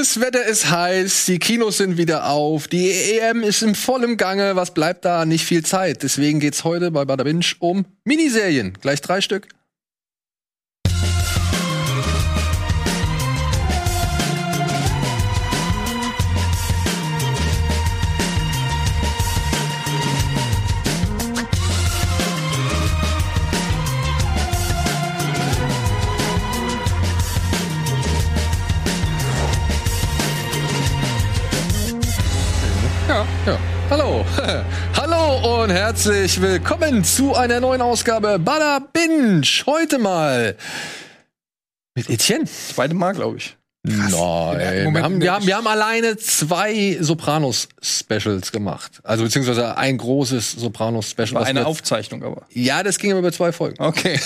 Das Wetter ist heiß, die Kinos sind wieder auf, die EM ist im vollen Gange, was bleibt da? Nicht viel Zeit. Deswegen geht's heute bei Bada Binge um Miniserien. Gleich drei Stück. Herzlich willkommen zu einer neuen Ausgabe Bada Binge. Heute mal mit Etienne. Zweite Mal, glaube ich. Nein, Moment, wir, haben, wir, haben, wir haben alleine zwei Sopranos-Specials gemacht. Also beziehungsweise ein großes Sopranos-Special. War eine Aufzeichnung aber. Ja, das ging aber über zwei Folgen. Okay.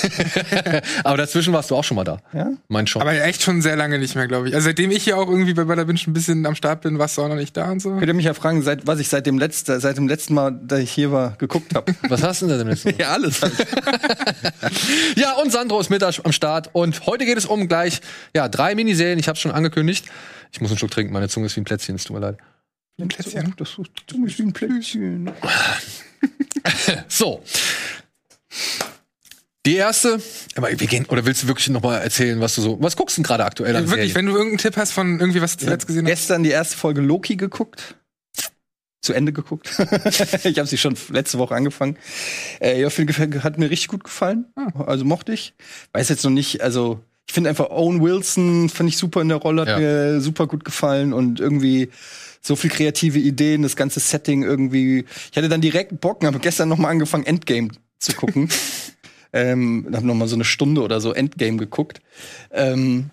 aber dazwischen warst du auch schon mal da. Ja? Mein schon. Aber echt schon sehr lange nicht mehr, glaube ich. Also seitdem ich hier auch irgendwie bei Bada Binge ein bisschen am Start bin, warst du auch noch nicht da und so. Könnt ihr mich ja fragen, seit, was ich seit dem, letzten, seit dem letzten Mal, da ich hier war, geguckt habe. Was hast du denn da letzten Mal? ja, alles. Ja, und Sandro ist mit am Start. Und heute geht es um gleich ja, drei Miniserien. Ich habe schon angekündigt. Ich muss einen Schluck trinken. Meine Zunge ist wie ein Plätzchen. Es tut mir leid. Ein Plätzchen. Das ist du bist wie ein Plätzchen. So. Die erste. Aber wir gehen. Oder willst du wirklich noch mal erzählen, was du so. Was guckst du denn gerade aktuell an Ja, wirklich, Serien? wenn du irgendeinen Tipp hast von irgendwie, was du zuletzt gesehen hast. Gestern die erste Folge Loki geguckt. Zu Ende geguckt. ich habe sie schon letzte Woche angefangen. Äh, ja, viel gefällt- hat mir richtig gut gefallen. Also mochte ich. Weiß jetzt noch nicht, also ich finde einfach Owen Wilson fand ich super in der Rolle, hat Ja. mir super gut gefallen und irgendwie so viel kreative Ideen, das ganze Setting irgendwie. Ich hatte dann direkt Bock, und habe gestern noch mal angefangen Endgame zu gucken. ähm, habe noch mal so eine Stunde oder so Endgame geguckt, ähm,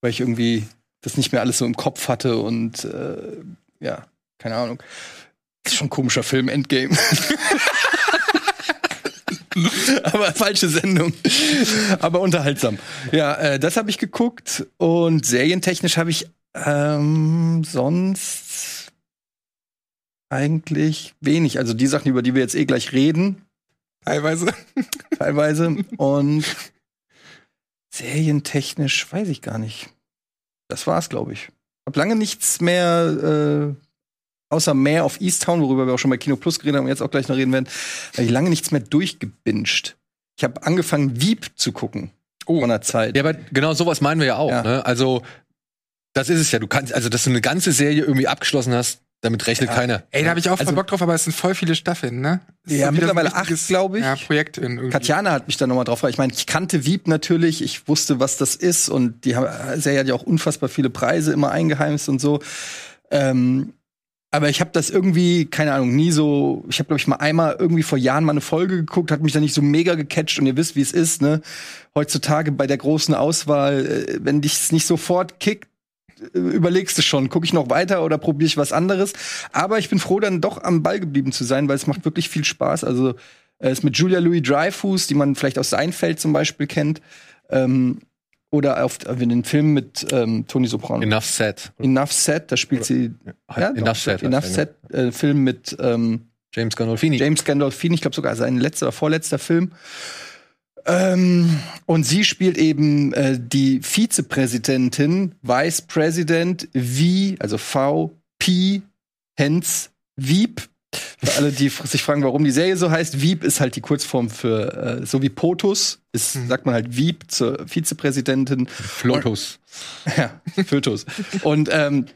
weil ich irgendwie das nicht mehr alles so im Kopf hatte und äh, ja, keine Ahnung. Das ist schon ein komischer Film, Endgame. Aber falsche Sendung. Aber unterhaltsam. Ja, äh, das habe ich geguckt und serientechnisch habe ich ähm, sonst eigentlich wenig. Also die Sachen, über die wir jetzt eh gleich reden, Teilweise. teilweise. und serientechnisch weiß ich gar nicht. Das war's, glaube ich. Hab lange nichts mehr, äh, außer mehr auf Easttown, worüber wir auch schon bei Kino Plus geredet haben und jetzt auch gleich noch reden werden, habe ich lange nichts mehr durchgebinged. Ich habe angefangen, Wieb zu gucken. Oh. Von der Zeit. Ja, aber genau sowas meinen wir ja auch. Ja. Ne? Also, das ist es ja. Du kannst, also, dass du eine ganze Serie irgendwie abgeschlossen hast, damit rechnet Ja. keiner. Ey, da habe ich auch voll Also- Bock drauf, aber es sind voll viele Staffeln, ne? Das ist Ja, mittlerweile acht, glaub ich. Ja, Projekt in irgendwie. Katjana hat mich da nochmal drauf. Ich meine, ich kannte Wieb natürlich, ich wusste, was das ist und die haben- Serie hat ja auch unfassbar viele Preise immer eingeheimst und so. Ähm, aber ich habe das irgendwie, keine Ahnung, nie so. Ich habe glaube ich mal einmal irgendwie vor Jahren mal eine Folge geguckt, hat mich da nicht so mega gecatcht und ihr wisst, wie es ist, ne? Heutzutage bei der großen Auswahl, äh, wenn dich's nicht sofort kickt, äh, überlegst du schon, gucke ich noch weiter oder probiere ich was anderes. Aber ich bin froh, dann doch am Ball geblieben zu sein, weil es macht wirklich viel Spaß. Also äh, ist mit Julia Louis Dreyfus, die man vielleicht aus Seinfeld zum Beispiel kennt, ähm, oder auf äh, den Film mit ähm, Tony Soprano. Enough said. Enough Set, da spielt sie ja, Enough doch, said. Enough Set, äh, Film mit ähm, James Gandolfini. James Gandolfini, ich glaube sogar sein letzter oder vorletzter Film. Ähm, und sie spielt eben äh, die Vizepräsidentin, Vice President V, also V, P, Hens, Wieb. Für alle, die sich fragen, warum die Serie so heißt, Wieb ist halt die Kurzform für, äh, so wie POTUS, ist, Mhm. sagt man halt Wieb zur Vizepräsidentin. Flotus. Ja, Fötus. Und ähm,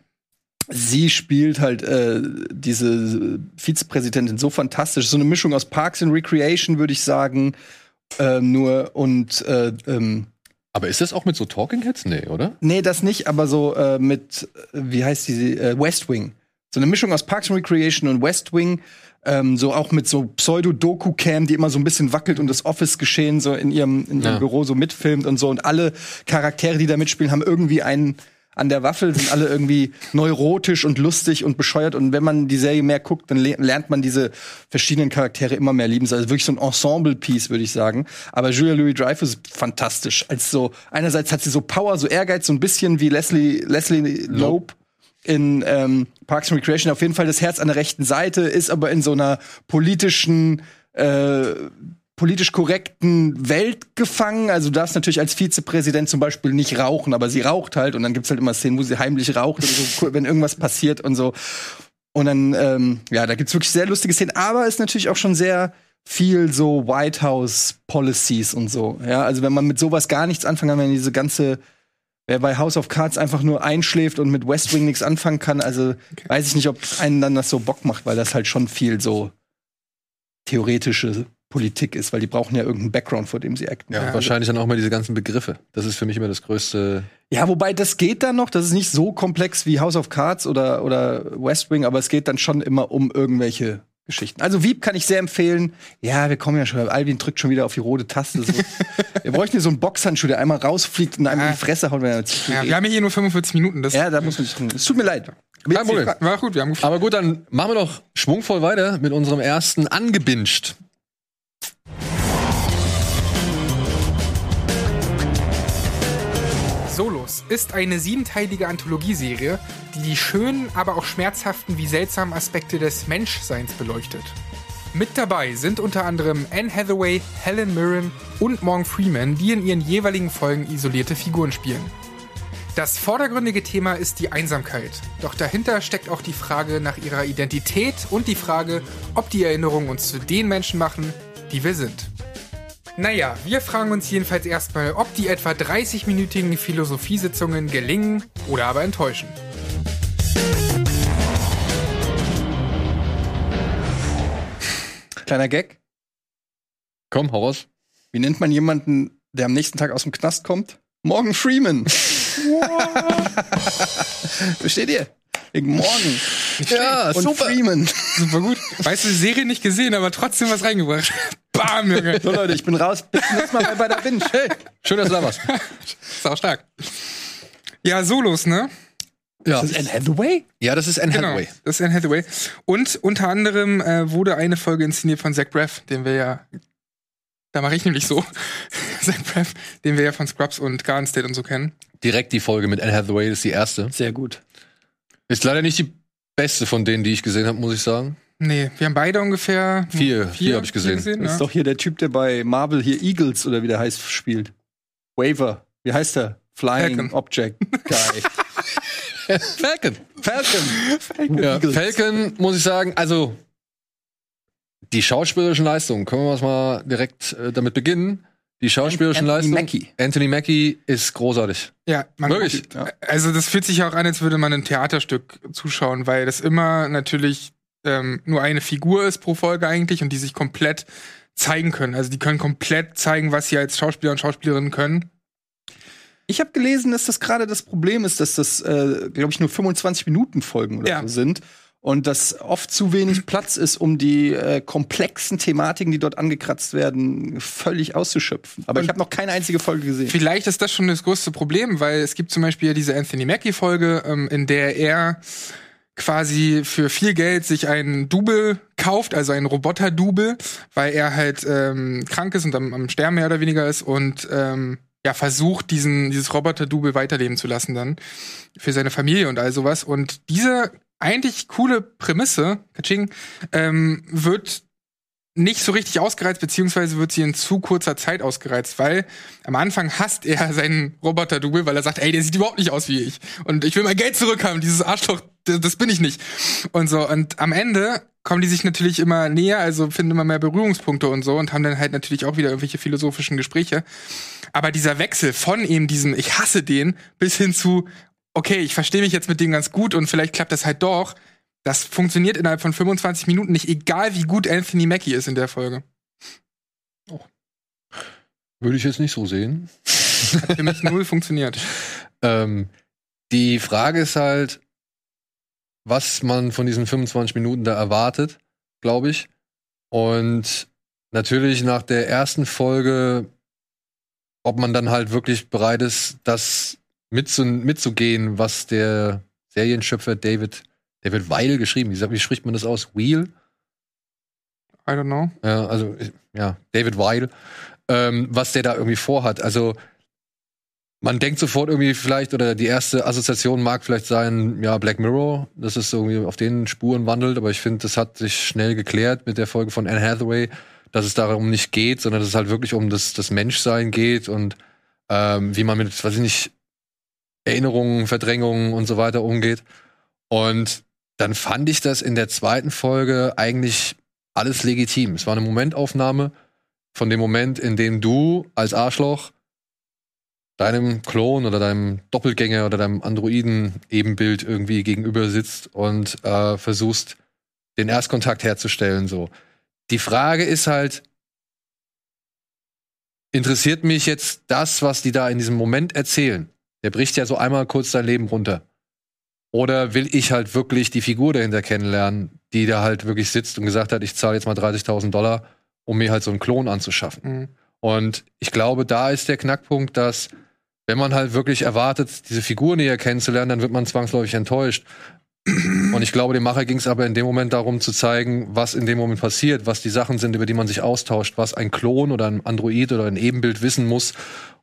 sie spielt halt äh, diese Vizepräsidentin so fantastisch. So eine Mischung aus Parks and Recreation, würde ich sagen. Ähm, nur und äh, ähm, Aber ist das auch mit so Talking Heads? Nee, oder? nee, das nicht, aber so äh, mit, äh, wie heißt die, äh, West Wing. So eine Mischung aus Parks and Recreation und West Wing. Ähm, so auch mit so Pseudo-Doku-Cam, die immer so ein bisschen wackelt und das Office-Geschehen so in ihrem, in ihrem Ja. Büro so mitfilmt und so. Und alle Charaktere, die da mitspielen, haben irgendwie einen an der Waffel, sind alle irgendwie neurotisch und lustig und bescheuert. Und wenn man die Serie mehr guckt, dann le lernt man diese verschiedenen Charaktere immer mehr lieben. Also wirklich so ein Ensemble-Piece, würde ich sagen. Aber Julia Louis-Dreyfus ist fantastisch. Als so, einerseits hat sie so Power, so Ehrgeiz, so ein bisschen wie Leslie, Leslie Loeb in ähm, Parks and Recreation auf jeden Fall das Herz an der rechten Seite, ist aber in so einer politischen äh, politisch korrekten Welt gefangen. Also du darfst natürlich als Vizepräsident zum Beispiel nicht rauchen, aber sie raucht halt und dann gibt's halt immer Szenen, wo sie heimlich raucht oder so, wenn irgendwas passiert und so. Und dann, ähm, ja, da gibt's wirklich sehr lustige Szenen, aber ist natürlich auch schon sehr viel so White House Policies und so. Ja, also wenn man mit sowas gar nichts anfangen kann, wenn diese ganze Wer bei House of Cards einfach nur einschläft und mit West Wing nichts anfangen kann, also okay. weiß ich nicht, ob einen dann das so Bock macht, weil das halt schon viel so theoretische Politik ist, weil die brauchen ja irgendeinen Background, vor dem sie acten. Ja, ja wahrscheinlich dann auch mal diese ganzen Begriffe. Das ist für mich immer das größte. Ja, wobei das geht dann noch, das ist nicht so komplex wie House of Cards oder, oder West Wing, aber es geht dann schon immer um irgendwelche Geschichten. Also Wieb kann ich sehr empfehlen. Ja, wir kommen ja schon. Alvin drückt schon wieder auf die rote Taste. So. wir bräuchten hier so einen Boxhandschuh, der einmal rausfliegt und einem ja. in die Fresse haut. Wenn er ja, wir haben hier nur 45 Minuten. Das ja, da muss man sich tun. Es tut mir leid. Kein Problem. War gut, wir haben Aber gut, dann machen wir doch schwungvoll weiter mit unserem ersten angebinscht. Solos ist eine siebenteilige Anthologieserie, die die schönen, aber auch schmerzhaften wie seltsamen Aspekte des Menschseins beleuchtet. Mit dabei sind unter anderem Anne Hathaway, Helen Mirren und Morgan Freeman, die in ihren jeweiligen Folgen isolierte Figuren spielen. Das vordergründige Thema ist die Einsamkeit. Doch dahinter steckt auch die Frage nach ihrer Identität und die Frage, ob die Erinnerungen uns zu den Menschen machen, die wir sind. Naja, wir fragen uns jedenfalls erstmal, ob die etwa 30-minütigen Philosophiesitzungen gelingen oder aber enttäuschen. Kleiner Gag. Komm, hau raus. Wie nennt man jemanden, der am nächsten Tag aus dem Knast kommt? Morgan Freeman. Versteht ihr? Wegen Morgan. Ja, und super. Freeman. Super gut. Weißt du, die Serie nicht gesehen, aber trotzdem was reingebracht. Bam, Junge. So Leute, ich bin raus. Bis zum nächsten Mal bei der Binge. Hey, schön, dass du da warst. ist auch stark. Ja, Solos, ne? Ja. Ist das Anne Hathaway? Ja, das ist Anne genau, Hathaway. Das ist Anne Hathaway. Und unter anderem äh, wurde eine Folge inszeniert von Zach Braff, den wir ja da mache ich nämlich so. Zach Braff, den wir ja von Scrubs und Garden State und so kennen. Direkt die Folge mit Anne Hathaway ist die erste. Sehr gut. Ist leider nicht die beste von denen, die ich gesehen habe, muss ich sagen. Nee, wir haben beide ungefähr vier, vier, vier habe ich gesehen. gesehen das ist doch hier der Typ, der bei Marvel hier Eagles oder wie der heißt spielt. Waver. Wie heißt der? Flying Falcon. Object Guy. Falcon. Falcon. Falcon. Ja, Falcon muss ich sagen, also die schauspielerischen Leistungen, können wir mal direkt äh, damit beginnen? Die schauspielerischen Leistungen. Mackie. Anthony Mackie ist großartig. Ja, man wirklich. Ja. Also das fühlt sich auch an, als würde man ein Theaterstück zuschauen, weil das immer natürlich ähm, nur eine Figur ist pro Folge eigentlich und die sich komplett zeigen können. Also die können komplett zeigen, was sie als Schauspieler und Schauspielerinnen können. Ich habe gelesen, dass das gerade das Problem ist, dass das, äh, glaube ich, nur 25 Minuten Folgen oder ja. so sind und dass oft zu wenig Platz ist, um die äh, komplexen Thematiken, die dort angekratzt werden, völlig auszuschöpfen. Aber und ich habe noch keine einzige Folge gesehen. Vielleicht ist das schon das größte Problem, weil es gibt zum Beispiel ja diese Anthony Mackie-Folge, ähm, in der er quasi für viel Geld sich einen Double kauft, also einen Roboter-Double, weil er halt ähm, krank ist und am, am Sterben mehr oder weniger ist und ähm, ja versucht, diesen dieses Roboter-Double weiterleben zu lassen dann für seine Familie und all sowas. Und diese eigentlich coole Prämisse, Kaching, ähm, wird nicht so richtig ausgereizt, beziehungsweise wird sie in zu kurzer Zeit ausgereizt, weil am Anfang hasst er seinen Roboter-Double, weil er sagt, ey, der sieht überhaupt nicht aus wie ich. Und ich will mein Geld zurückhaben, dieses Arschloch, das, das bin ich nicht. Und so, und am Ende kommen die sich natürlich immer näher, also finden immer mehr Berührungspunkte und so und haben dann halt natürlich auch wieder irgendwelche philosophischen Gespräche. Aber dieser Wechsel von eben diesem, ich hasse den, bis hin zu, okay, ich verstehe mich jetzt mit dem ganz gut und vielleicht klappt das halt doch. Das funktioniert innerhalb von 25 Minuten nicht, egal wie gut Anthony Mackie ist in der Folge. Oh. Würde ich jetzt nicht so sehen. Hat für mich null funktioniert. Ähm, die Frage ist halt, was man von diesen 25 Minuten da erwartet, glaube ich. Und natürlich nach der ersten Folge, ob man dann halt wirklich bereit ist, das mitzu mitzugehen, was der Serienschöpfer David, David Weil geschrieben. Wie, wie spricht man das aus? Wheel? I don't know. Ja, also, ja, David Weil, ähm, was der da irgendwie vorhat. Also, man denkt sofort irgendwie vielleicht, oder die erste Assoziation mag vielleicht sein, ja, Black Mirror, dass es irgendwie auf den Spuren wandelt, aber ich finde, das hat sich schnell geklärt mit der Folge von Anne Hathaway, dass es darum nicht geht, sondern dass es halt wirklich um das, das Menschsein geht und ähm, wie man mit, weiß ich nicht, Erinnerungen, Verdrängungen und so weiter umgeht. Und dann fand ich das in der zweiten Folge eigentlich alles legitim. Es war eine Momentaufnahme von dem Moment, in dem du als Arschloch deinem Klon oder deinem Doppelgänger oder deinem Androiden-Ebenbild irgendwie gegenüber sitzt und äh, versuchst, den Erstkontakt herzustellen. So. Die Frage ist halt, interessiert mich jetzt das, was die da in diesem Moment erzählen? Der bricht ja so einmal kurz sein Leben runter. Oder will ich halt wirklich die Figur dahinter kennenlernen, die da halt wirklich sitzt und gesagt hat, ich zahle jetzt mal 30.000 Dollar, um mir halt so einen Klon anzuschaffen. Mhm. Und ich glaube, da ist der Knackpunkt, dass wenn man halt wirklich erwartet, diese Figur näher kennenzulernen, dann wird man zwangsläufig enttäuscht. Und ich glaube, dem Macher ging es aber in dem Moment darum zu zeigen, was in dem Moment passiert, was die Sachen sind, über die man sich austauscht, was ein Klon oder ein Android oder ein Ebenbild wissen muss,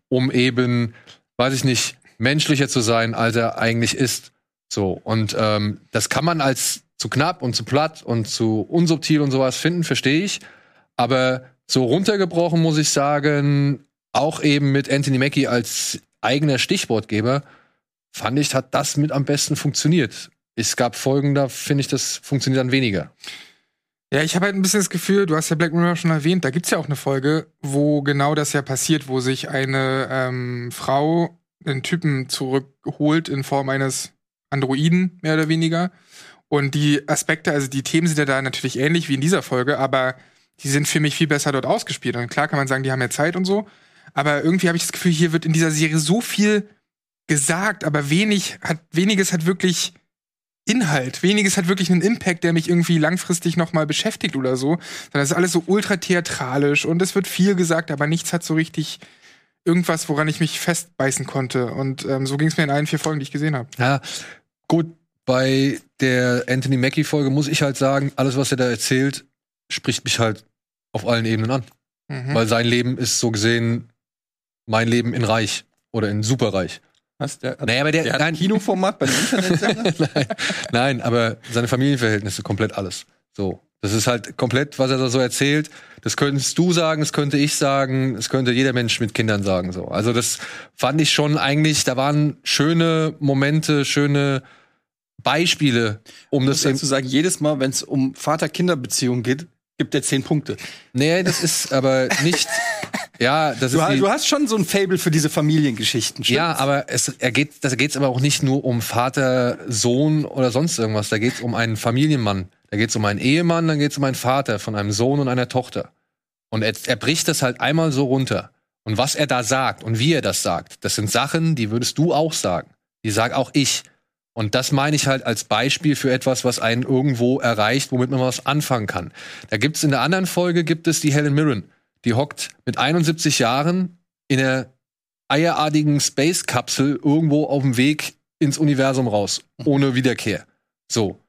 um eben, weiß ich nicht, menschlicher zu sein, als er eigentlich ist. So, und ähm, das kann man als zu knapp und zu platt und zu unsubtil und sowas finden, verstehe ich. Aber so runtergebrochen muss ich sagen, auch eben mit Anthony Mackie als eigener Stichwortgeber, fand ich, hat das mit am besten funktioniert. Es gab Folgen, da finde ich, das funktioniert dann weniger. Ja, ich habe halt ein bisschen das Gefühl, du hast ja Black Mirror schon erwähnt, da gibt's ja auch eine Folge, wo genau das ja passiert, wo sich eine ähm, Frau einen Typen zurückholt in Form eines Androiden, mehr oder weniger. Und die Aspekte, also die Themen sind ja da natürlich ähnlich wie in dieser Folge, aber die sind für mich viel besser dort ausgespielt. Und klar kann man sagen, die haben ja Zeit und so. Aber irgendwie habe ich das Gefühl, hier wird in dieser Serie so viel gesagt, aber wenig hat, weniges hat wirklich Inhalt. Weniges hat wirklich einen Impact, der mich irgendwie langfristig nochmal beschäftigt oder so. Sondern es ist alles so ultra theatralisch und es wird viel gesagt, aber nichts hat so richtig irgendwas, woran ich mich festbeißen konnte. Und ähm, so ging es mir in allen vier Folgen, die ich gesehen habe. Ja, gut. Bei der Anthony Mackie-Folge muss ich halt sagen, alles, was er da erzählt, spricht mich halt auf allen Ebenen an. Mhm. Weil sein Leben ist so gesehen mein Leben in Reich oder in Superreich. Was? Der, naja, aber der, der hat ein Kinoformat bei Internet? nein, nein, aber seine Familienverhältnisse, komplett alles. So. Das ist halt komplett, was er da so erzählt. Das könntest du sagen, das könnte ich sagen, das könnte jeder Mensch mit Kindern sagen. So. Also das fand ich schon eigentlich, da waren schöne Momente, schöne Beispiele, um das eben zu sagen, jedes Mal, wenn es um Vater-Kinder-Beziehungen geht, gibt er zehn Punkte. Nee, das ist aber nicht. ja, das du, ist. Die, du hast schon so ein Fable für diese Familiengeschichten. Stimmt's? Ja, aber es er geht, da geht's aber auch nicht nur um Vater, Sohn oder sonst irgendwas. Da geht's um einen Familienmann. Da geht es um einen Ehemann, dann geht es um einen Vater von einem Sohn und einer Tochter. Und er, er bricht das halt einmal so runter. Und was er da sagt und wie er das sagt, das sind Sachen, die würdest du auch sagen. Die sag auch ich. Und das meine ich halt als Beispiel für etwas, was einen irgendwo erreicht, womit man was anfangen kann. Da gibt's in der anderen Folge gibt es die Helen Mirren. Die hockt mit 71 Jahren in einer eierartigen Space-Kapsel irgendwo auf dem Weg ins Universum raus, ohne Wiederkehr. So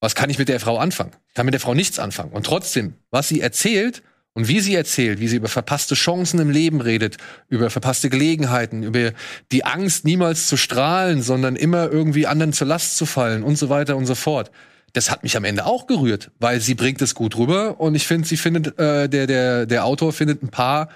was kann ich mit der Frau anfangen? Ich kann mit der Frau nichts anfangen. Und trotzdem, was sie erzählt und wie sie erzählt, wie sie über verpasste Chancen im Leben redet, über verpasste Gelegenheiten, über die Angst, niemals zu strahlen, sondern immer irgendwie anderen zur Last zu fallen und so weiter und so fort. Das hat mich am Ende auch gerührt, weil sie bringt es gut rüber und ich finde, sie findet, äh, der, der, der Autor findet ein paar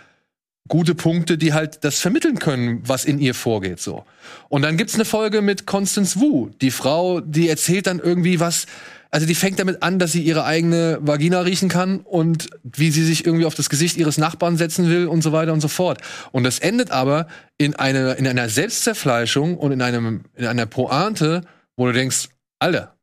gute Punkte, die halt das vermitteln können, was in ihr vorgeht, so. Und dann gibt's eine Folge mit Constance Wu. Die Frau, die erzählt dann irgendwie was, also die fängt damit an, dass sie ihre eigene Vagina riechen kann und wie sie sich irgendwie auf das Gesicht ihres Nachbarn setzen will und so weiter und so fort. Und das endet aber in einer, in einer Selbstzerfleischung und in einem, in einer Pointe, wo du denkst, Alter,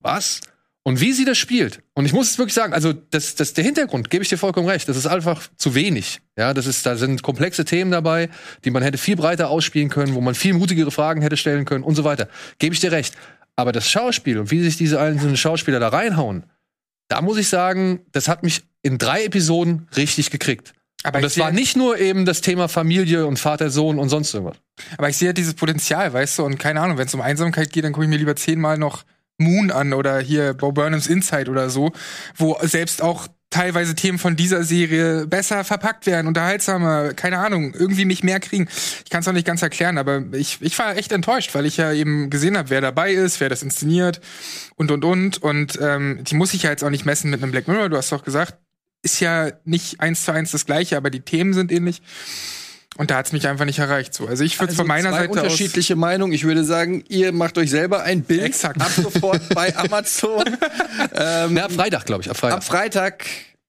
was? Und wie sie das spielt. Und ich muss es wirklich sagen, also das, das, der Hintergrund, gebe ich dir vollkommen recht, das ist einfach zu wenig. Ja, das ist, da sind komplexe Themen dabei, die man hätte viel breiter ausspielen können, wo man viel mutigere Fragen hätte stellen können und so weiter. Gebe ich dir recht. Aber das Schauspiel und wie sich diese einzelnen Schauspieler da reinhauen, da muss ich sagen, das hat mich in drei Episoden richtig gekriegt. Aber und das war nicht nur eben das Thema Familie und Vater, Sohn und sonst irgendwas. Aber ich sehe ja dieses Potenzial, weißt du, und keine Ahnung, wenn es um Einsamkeit geht, dann gucke ich mir lieber zehnmal noch Moon an oder hier Bo Burnhams Inside oder so, wo selbst auch teilweise Themen von dieser Serie besser verpackt werden, unterhaltsamer, keine Ahnung, irgendwie mich mehr kriegen. Ich kann es noch nicht ganz erklären, aber ich, ich war echt enttäuscht, weil ich ja eben gesehen habe, wer dabei ist, wer das inszeniert und und und. Und ähm, die muss ich ja jetzt auch nicht messen mit einem Black Mirror, du hast doch gesagt, ist ja nicht eins zu eins das gleiche, aber die Themen sind ähnlich. Und da hat's mich einfach nicht erreicht. So. Also ich würde Also von meiner zwei Seite aus unterschiedliche Meinungen. Ich würde sagen, ihr macht euch selber ein Bild Exakt. ab sofort bei Amazon. ähm, Na, ab Freitag, glaube ich, ab Freitag. ab Freitag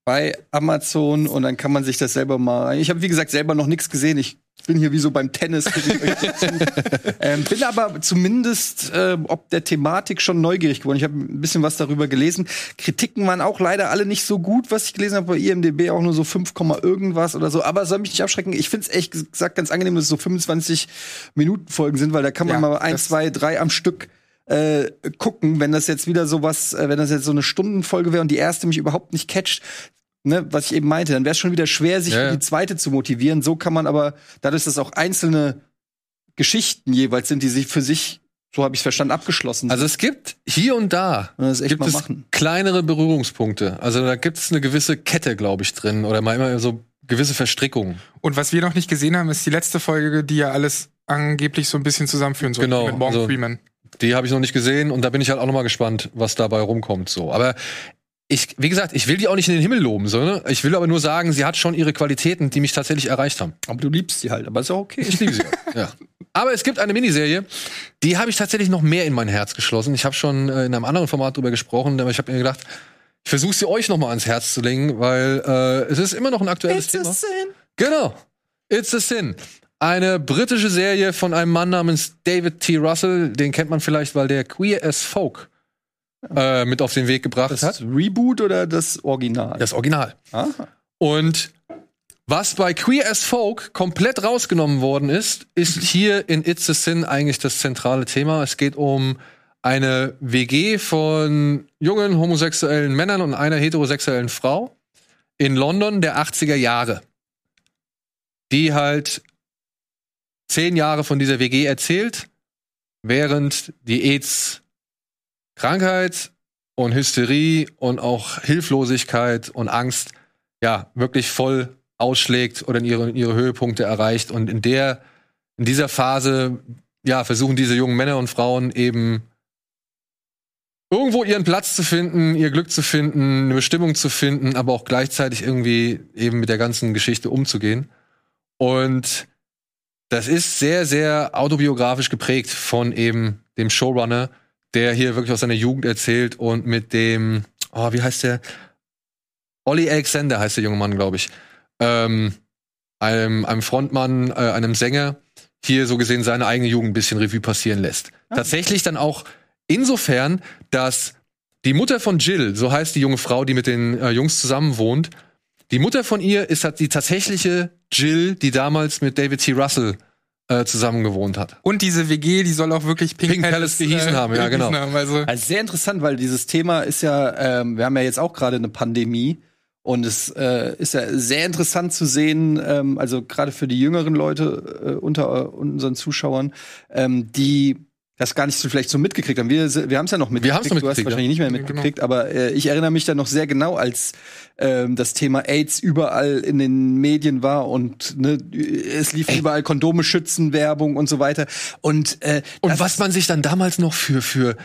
bei Amazon und dann kann man sich das selber mal. Ich habe wie gesagt selber noch nichts gesehen. Ich bin hier wie so beim Tennis. ähm, bin aber zumindest äh, ob der Thematik schon neugierig geworden. Ich habe ein bisschen was darüber gelesen. Kritiken waren auch leider alle nicht so gut, was ich gelesen habe bei IMDb auch nur so 5, Komma irgendwas oder so. Aber soll mich nicht abschrecken. Ich finde es echt gesagt ganz angenehm, dass es so 25 Minuten Folgen sind, weil da kann man Ja, mal ein, zwei, drei am Stück äh, gucken, wenn das jetzt wieder sowas, äh, wenn das jetzt so eine Stundenfolge wäre und die erste mich überhaupt nicht catcht, ne, was ich eben meinte, dann wäre es schon wieder schwer, sich Ja, für die zweite zu motivieren. So kann man aber, dadurch, dass auch einzelne Geschichten jeweils sind, die sich für sich, so habe ich es verstanden, abgeschlossen Also sind. es gibt hier und da Und das echt gibt mal es machen. kleinere Berührungspunkte. Also da gibt es eine gewisse Kette, glaube ich, drin oder mal immer so gewisse Verstrickungen. Und was wir noch nicht gesehen haben, ist die letzte Folge, die ja alles angeblich so ein bisschen zusammenführen soll. Genau, Mit Morgan so. Freeman. Die habe ich noch nicht gesehen und da bin ich halt auch noch mal gespannt, was dabei rumkommt. So, aber ich, wie gesagt, ich will die auch nicht in den Himmel loben, so, ne? Ich will aber nur sagen, sie hat schon ihre Qualitäten, die mich tatsächlich erreicht haben. Aber du liebst sie halt, aber ist auch okay. Ich liebe sie. auch, ja. Aber es gibt eine Miniserie, die habe ich tatsächlich noch mehr in mein Herz geschlossen. Ich habe schon äh, in einem anderen Format drüber gesprochen, aber ich habe mir gedacht, ich versuche sie euch noch mal ans Herz zu legen, weil äh, es ist immer noch ein aktuelles Thema. Genau. It's a Sin. Eine britische Serie von einem Mann namens David T. Russell. Den kennt man vielleicht, weil der Queer as Folk äh, mit auf den Weg gebracht Das hat. Reboot oder das Original? Das Original. Aha. Und was bei Queer as Folk komplett rausgenommen worden ist, ist hier in It's a Sin eigentlich das zentrale Thema. Es geht um eine WG von jungen homosexuellen Männern und einer heterosexuellen Frau in London der 80er Jahre, die halt zehn Jahre von dieser WG erzählt, während die AIDS-Krankheit und Hysterie und auch Hilflosigkeit und Angst ja wirklich voll ausschlägt oder in ihre, in ihre Höhepunkte erreicht. Und in der, in dieser Phase, ja, versuchen diese jungen Männer und Frauen eben irgendwo ihren Platz zu finden, ihr Glück zu finden, eine Bestimmung zu finden, aber auch gleichzeitig irgendwie eben mit der ganzen Geschichte umzugehen. Und das ist sehr, sehr autobiografisch geprägt von eben dem Showrunner, der hier wirklich aus seiner Jugend erzählt und mit dem, oh, wie heißt der? Olli Alexander heißt der junge Mann, glaube ich. Ähm, einem, einem Frontmann, äh, einem Sänger, hier so gesehen seine eigene Jugend ein bisschen Revue passieren lässt. Tatsächlich dann auch insofern, dass die Mutter von Jill, so heißt die junge Frau, die mit den äh, Jungs zusammen wohnt, die Mutter von ihr ist halt die tatsächliche Jill, die damals mit David T. Russell äh, zusammen gewohnt hat. Und diese WG, die soll auch wirklich Pink, Pink Palace gehießen haben, ja, genau. Haben, also Also sehr interessant, weil dieses Thema ist ja, ähm, wir haben ja jetzt auch gerade eine Pandemie und es äh, ist ja sehr interessant zu sehen, ähm, also gerade für die jüngeren Leute äh, unter äh, unseren Zuschauern, ähm, die das gar nicht so vielleicht so mitgekriegt haben. Wir, wir haben es ja noch mitgekriegt. haben's noch du hast mitgekriegt, wahrscheinlich nicht mehr Genau. mitgekriegt, aber äh, ich erinnere mich da noch sehr genau, als ähm, das Thema AIDS überall in den Medien war und ne, es lief überall Kondome schützen Werbung und so weiter. Und äh, Und was man sich dann damals noch für, für,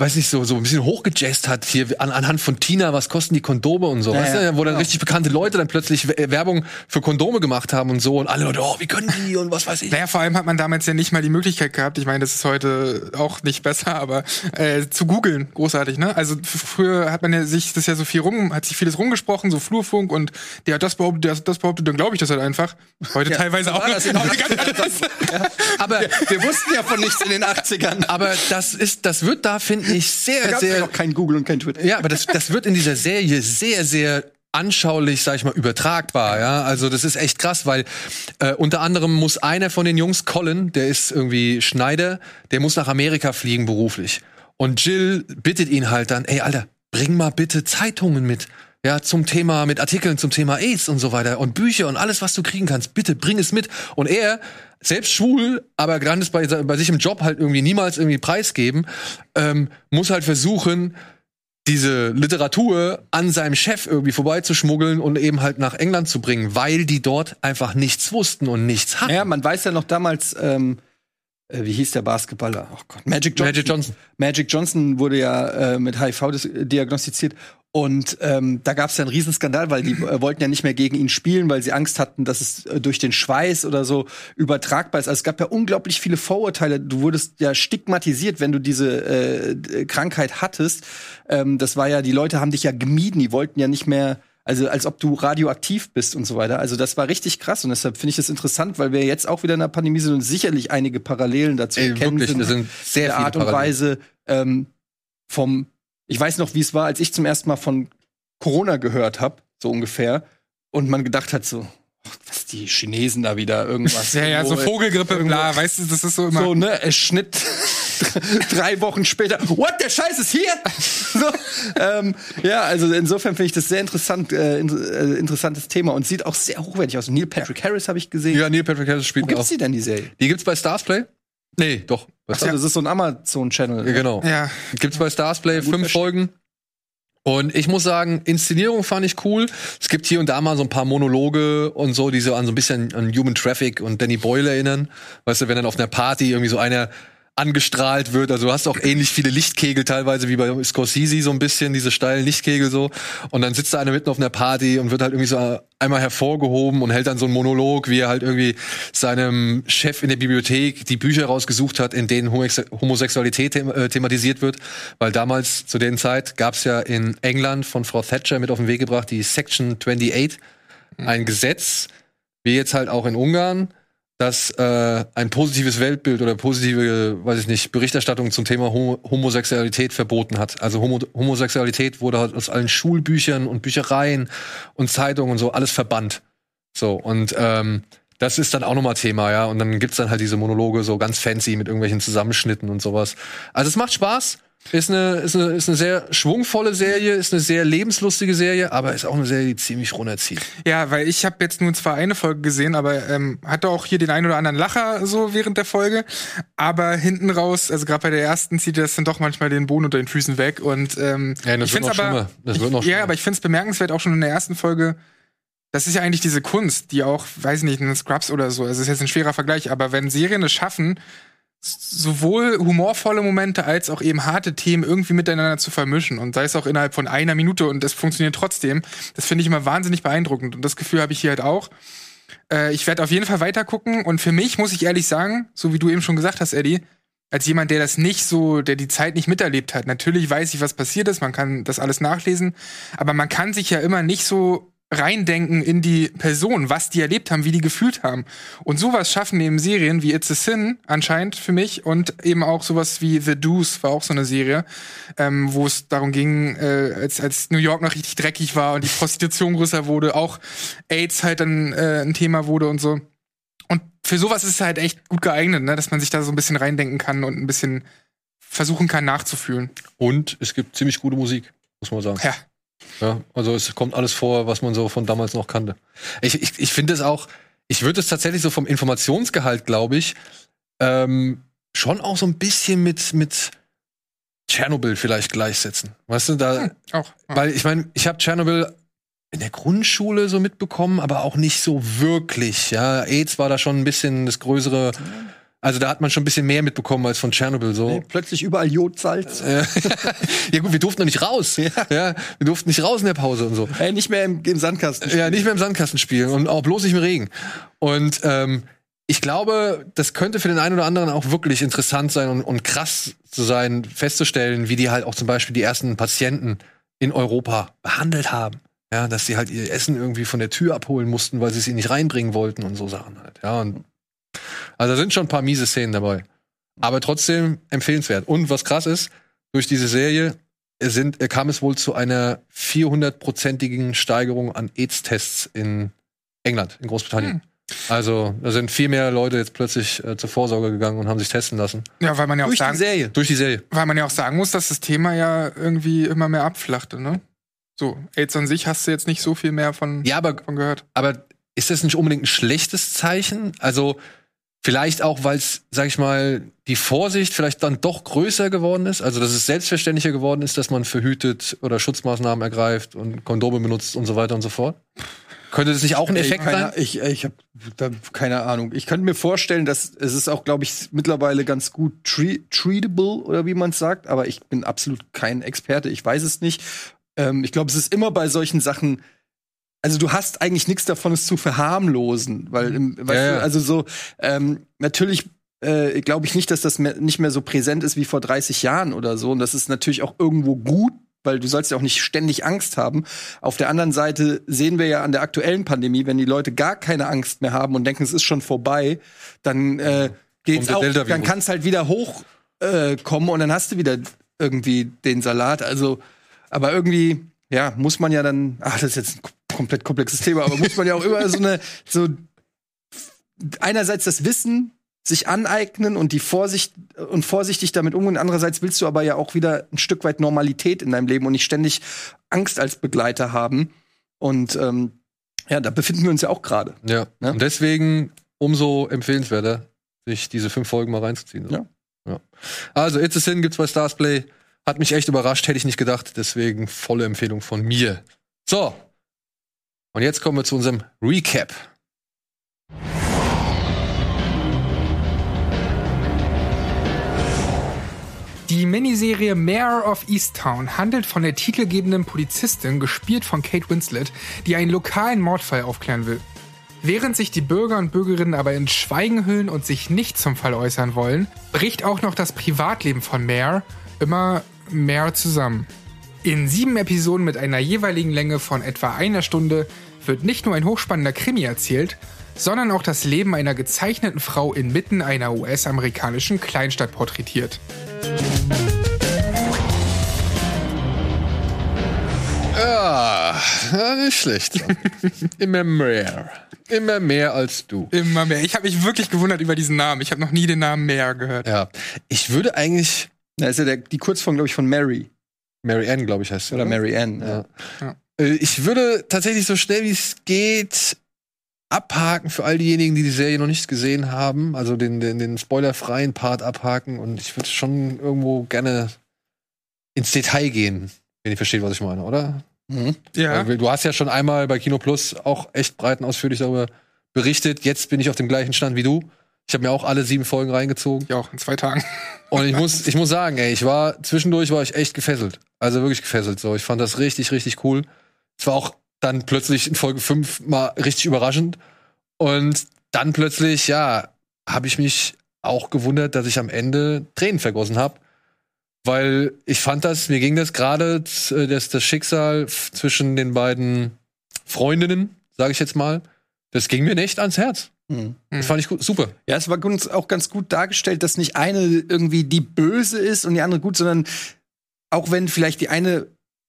weiß nicht, so, so ein bisschen hochgejazzt hat, hier an, anhand von Tina, was kosten die Kondome und so, Ja, weißt ja, du, wo dann genau. richtig bekannte Leute dann plötzlich We- Werbung für Kondome gemacht haben und so und alle Leute, oh, wie können die und was weiß ich. Naja, vor allem hat man damals ja nicht mal die Möglichkeit gehabt, ich meine, das ist heute auch nicht besser, aber äh, zu googeln, großartig, ne? Also früher hat man ja sich das ja so viel rum, hat sich vieles rumgesprochen, so Flurfunk und der hat das behauptet, der hat das behauptet, dann glaube ich das halt einfach. Heute teilweise auch. das in den Aber wir wussten ja von nichts in den 80ern. aber das ist, das wird da, finde ich, sehr, Da sehr, ja noch kein Google und kein Twitter. Ja, aber das, das wird in dieser Serie sehr, sehr anschaulich, sag ich mal, übertragbar, ja. Also das ist echt krass, weil äh, unter anderem muss einer von den Jungs, Colin, der ist irgendwie Schneider, der muss nach Amerika fliegen beruflich. Und Jill bittet ihn halt dann, ey, Alter, bring mal bitte Zeitungen mit. Ja, zum Thema, mit Artikeln zum Thema AIDS und so weiter und Bücher und alles, was du kriegen kannst. Bitte bring es mit. Und er, selbst schwul, aber kann es bei, bei sich im Job halt irgendwie niemals irgendwie preisgeben, ähm, muss halt versuchen, diese Literatur an seinem Chef irgendwie vorbeizuschmuggeln und eben halt nach England zu bringen, weil die dort einfach nichts wussten und nichts hatten. Ja, man weiß ja noch damals, ähm, äh, wie hieß der Basketballer? Oh Gott, Magic Johnson. Magic Johnson. Magic Johnson wurde ja äh, mit HIV diagnostiziert Und ähm, da gab es ja einen Riesenskandal, weil die äh, wollten ja nicht mehr gegen ihn spielen, weil sie Angst hatten, dass es äh, durch den Schweiß oder so übertragbar ist. Also es gab ja unglaublich viele Vorurteile. Du wurdest ja stigmatisiert, wenn du diese äh, Krankheit hattest. Ähm, das war ja, die Leute haben dich ja gemieden, die wollten ja nicht mehr also als ob du radioaktiv bist und so weiter. Also das war richtig krass und deshalb finde ich das interessant, weil wir jetzt auch wieder in der Pandemie sind und sicherlich einige Parallelen dazu Ey, erkennen wirklich, sind. das sind sehr der viele Art und Parallelen. Weise ähm, vom. Ich weiß noch, wie es war, als ich zum ersten Mal von Corona gehört habe, so ungefähr, und man gedacht hat so, ach, was die Chinesen da wieder irgendwas. Ja, ja, so Vogelgrippe, irgendwo- bla, weißt du, das ist so immer. so, ne, es Schnitt drei Wochen später. What, der Scheiß ist hier? so, ähm, ja, also insofern finde ich das sehr interessant, äh, in, äh, interessantes Thema und sieht auch sehr hochwertig aus. Neil Patrick Harris habe ich gesehen. Ja, Neil Patrick Harris Wo spielt gibt's auch. die denn, die Serie? Die gibt's bei Starsplay? Nee, doch. Bei Achso, das ist so ein Amazon-Channel. Ja, genau. Ja, Gibt's bei Starsplay fünf. Folgen. Und ich muss sagen, Inszenierung fand ich cool. Es gibt hier und da mal so ein paar Monologe und so, die so an so ein bisschen an Human Traffic und Danny Boyle erinnern. Weißt du, wenn dann auf einer Party irgendwie so einer angestrahlt wird. Also du hast auch ähnlich viele Lichtkegel teilweise wie bei Scorsese so ein bisschen, diese steilen Lichtkegel so. Und dann sitzt da einer mitten auf einer Party und wird halt irgendwie so einmal hervorgehoben und hält dann so einen Monolog, wie er halt irgendwie seinem Chef in der Bibliothek die Bücher rausgesucht hat, in denen Homosex- Homosexualität äh, thematisiert wird. Weil damals, zu der Zeit, gab es ja in England von Frau Thatcher mit auf den Weg gebracht, die Section 28, ein Gesetz, wie jetzt halt auch in Ungarn, das äh, ein positives Weltbild oder positive, weiß ich nicht, Berichterstattung zum Thema Homo Homosexualität verboten hat. Also Homo Homosexualität wurde halt aus allen Schulbüchern und Büchereien und Zeitungen und so alles verbannt. So, und ähm, das ist dann auch nochmal Thema, ja. Und dann gibt's dann halt diese Monologe so ganz fancy mit irgendwelchen Zusammenschnitten und sowas. Also es macht Spaß. Ist eine, ist eine, ist eine sehr schwungvolle Serie, ist eine sehr lebenslustige Serie, aber ist auch eine Serie, die ziemlich runterzieht. ja, weil ich habe jetzt nun zwar eine Folge gesehen, aber ähm, hatte auch hier den einen oder anderen Lacher so während der Folge. Aber hinten raus, also gerade bei der ersten, zieht das dann doch manchmal den Boden unter den Füßen weg. Und ähm, Ja, das ich noch aber. Das ich, wird noch ja, schlimmer. aber ich finde es bemerkenswert auch schon in der ersten Folge. Das ist ja eigentlich diese Kunst, die auch, weiß ich nicht, in Scrubs oder so. Also es ist jetzt ein schwerer Vergleich, aber wenn Serien es schaffen, sowohl humorvolle Momente als auch eben harte Themen irgendwie miteinander zu vermischen. Und sei es auch innerhalb von einer Minute und das funktioniert trotzdem, das finde ich immer wahnsinnig beeindruckend. Und das Gefühl habe ich hier halt auch. Äh, ich werde auf jeden Fall weiter gucken. Und für mich muss ich ehrlich sagen, so wie du eben schon gesagt hast, Eddie, als jemand, der das nicht so, der die Zeit nicht miterlebt hat. Natürlich weiß ich, was passiert ist, man kann das alles nachlesen, aber man kann sich ja immer nicht so reindenken in die Person, was die erlebt haben, wie die gefühlt haben. Und sowas schaffen eben Serien wie It's a Sin anscheinend für mich und eben auch sowas wie The Deuce war auch so eine Serie, ähm, wo es darum ging, äh, als, als New York noch richtig dreckig war und die Prostitution größer wurde, auch AIDS halt dann äh, ein Thema wurde und so. Und für sowas ist es halt echt gut geeignet, ne? dass man sich da so ein bisschen reindenken kann und ein bisschen versuchen kann nachzufühlen. Und es gibt ziemlich gute Musik, muss man sagen. Ja. Ja, also es kommt alles vor, was man so von damals noch kannte. Ich, ich, ich finde es auch, ich würde es tatsächlich so vom Informationsgehalt, glaube ich, ähm, schon auch so ein bisschen mit, mit Tschernobyl vielleicht gleichsetzen. Weißt du, da, Hm, auch. Ja. weil ich meine, ich habe Tschernobyl in der Grundschule so mitbekommen, aber auch nicht so wirklich. Ja, AIDS war da schon ein bisschen das größere. Also da hat man schon ein bisschen mehr mitbekommen als von Tschernobyl so. Nee, plötzlich überall Jodsalz. Ja gut, wir durften noch nicht raus. Ja. wir durften nicht raus in der Pause und so. Ey, nicht mehr im, im Sandkasten. Ja, nicht mehr im Sandkasten spielen und auch bloß nicht im Regen. Und ähm, ich glaube, das könnte für den einen oder anderen auch wirklich interessant sein und, und krass zu sein, festzustellen, wie die halt auch zum Beispiel die ersten Patienten in Europa behandelt haben. Ja, dass sie halt ihr Essen irgendwie von der Tür abholen mussten, weil sie es ihnen nicht reinbringen wollten und so Sachen halt. Ja, und also da sind schon ein paar miese Szenen dabei. Aber trotzdem empfehlenswert. Und was krass ist, durch diese Serie sind, kam es wohl zu einer 400-prozentigen Steigerung an AIDS-Tests in England, in Großbritannien. Also da sind viel mehr Leute jetzt plötzlich äh, zur Vorsorge gegangen und haben sich testen lassen. Ja, weil man ja auch Durch die sagen, Serie. Durch die Serie. weil man ja auch sagen muss, dass das Thema ja irgendwie immer mehr abflachte, ne? So, AIDS an sich hast du jetzt nicht so viel mehr von, Ja, aber, von gehört. aber ist das nicht unbedingt ein schlechtes Zeichen? Also vielleicht auch, weil es, sag ich mal, die Vorsicht vielleicht dann doch größer geworden ist. Also dass es selbstverständlicher geworden ist, dass man verhütet oder Schutzmaßnahmen ergreift und Kondome benutzt und so weiter und so fort. Könnte das nicht auch ein Effekt keine, sein? Ich, ich habe da keine Ahnung. Ich könnte mir vorstellen, dass es ist auch, glaube ich, mittlerweile ganz gut tre treatable oder wie man es sagt. Aber ich bin absolut kein Experte. Ich weiß es nicht. ähm, ich glaube, es ist immer bei solchen Sachen, also du hast eigentlich nichts davon, es zu verharmlosen, weil, im, weißt Ja, du, also so, ähm, natürlich äh, glaube ich nicht, dass das mehr, nicht mehr so präsent ist wie vor 30 Jahren oder so. Und das ist natürlich auch irgendwo gut, weil du sollst ja auch nicht ständig Angst haben. Auf der anderen Seite sehen wir ja an der aktuellen Pandemie, wenn die Leute gar keine Angst mehr haben und denken, es ist schon vorbei, dann äh, geht's der auch, dann kann es halt wieder hochkommen äh, kommen und dann hast du wieder irgendwie den Salat. Also, aber irgendwie, ja, muss man ja dann, ach, das ist jetzt ein komplett komplexes Thema, aber muss man ja auch immer so eine, so einerseits das Wissen sich aneignen und die Vorsicht und vorsichtig damit umgehen. Andererseits willst du aber ja auch wieder ein Stück weit Normalität in deinem Leben und nicht ständig Angst als Begleiter haben. Und ähm, ja, da befinden wir uns ja auch gerade. Ja. Ne? Und deswegen umso empfehlenswerter, sich diese fünf Folgen mal reinzuziehen. So. Ja. ja. Also, It's a Sin gibt's bei Starsplay. Hat mich echt überrascht, hätte ich nicht gedacht. Deswegen volle Empfehlung von mir. So. Und jetzt kommen wir zu unserem Recap. Die Miniserie Mayor of Easttown handelt von der titelgebenden Polizistin, gespielt von Kate Winslet, die einen lokalen Mordfall aufklären will. Während sich die Bürger und Bürgerinnen aber in Schweigen hüllen und sich nicht zum Fall äußern wollen, bricht auch noch das Privatleben von Mayor immer mehr zusammen. In sieben Episoden mit einer jeweiligen Länge von etwa einer Stunde wird nicht nur ein hochspannender Krimi erzählt, sondern auch das Leben einer gezeichneten Frau inmitten einer US-amerikanischen Kleinstadt porträtiert. Ja, nicht schlecht. Immer mehr. Immer mehr als du. Immer mehr. Ich habe mich wirklich gewundert über diesen Namen. Ich habe noch nie den Namen mehr gehört. Ja. Ich würde eigentlich. Da ist ja der, die Kurzform, glaube ich, von Mary. Mary Ann, glaube ich, heißt sie. Oder Mary Ann. Ja. Ja. Äh, Ich würde tatsächlich so schnell wie es geht abhaken für all diejenigen, die die Serie noch nicht gesehen haben. Also den, den, den spoilerfreien Part abhaken. Und ich würde schon irgendwo gerne ins Detail gehen, wenn ihr versteht, was ich meine, oder? Mhm. Ja. Weil du hast ja schon einmal bei Kino Plus auch echt breit und ausführlich darüber berichtet. Jetzt bin ich auf dem gleichen Stand wie du. Ich habe mir auch alle sieben Folgen reingezogen. Ja, auch in zwei Tagen. Und ich muss, ich muss sagen, ey, ich war, zwischendurch war ich echt gefesselt. Also wirklich gefesselt. So, ich fand das richtig, richtig cool. Es war auch dann plötzlich in Folge 5 mal richtig überraschend. Und dann plötzlich, ja, habe ich mich auch gewundert, dass ich am Ende Tränen vergossen habe. Weil ich fand das, mir ging das gerade, äh, das, das Schicksal zwischen den beiden Freundinnen, sage ich jetzt mal, das ging mir echt ans Herz. Mhm. Das fand ich gut, super. Ja, es war auch ganz gut dargestellt, dass nicht eine irgendwie die Böse ist und die andere gut, sondern auch wenn vielleicht die eine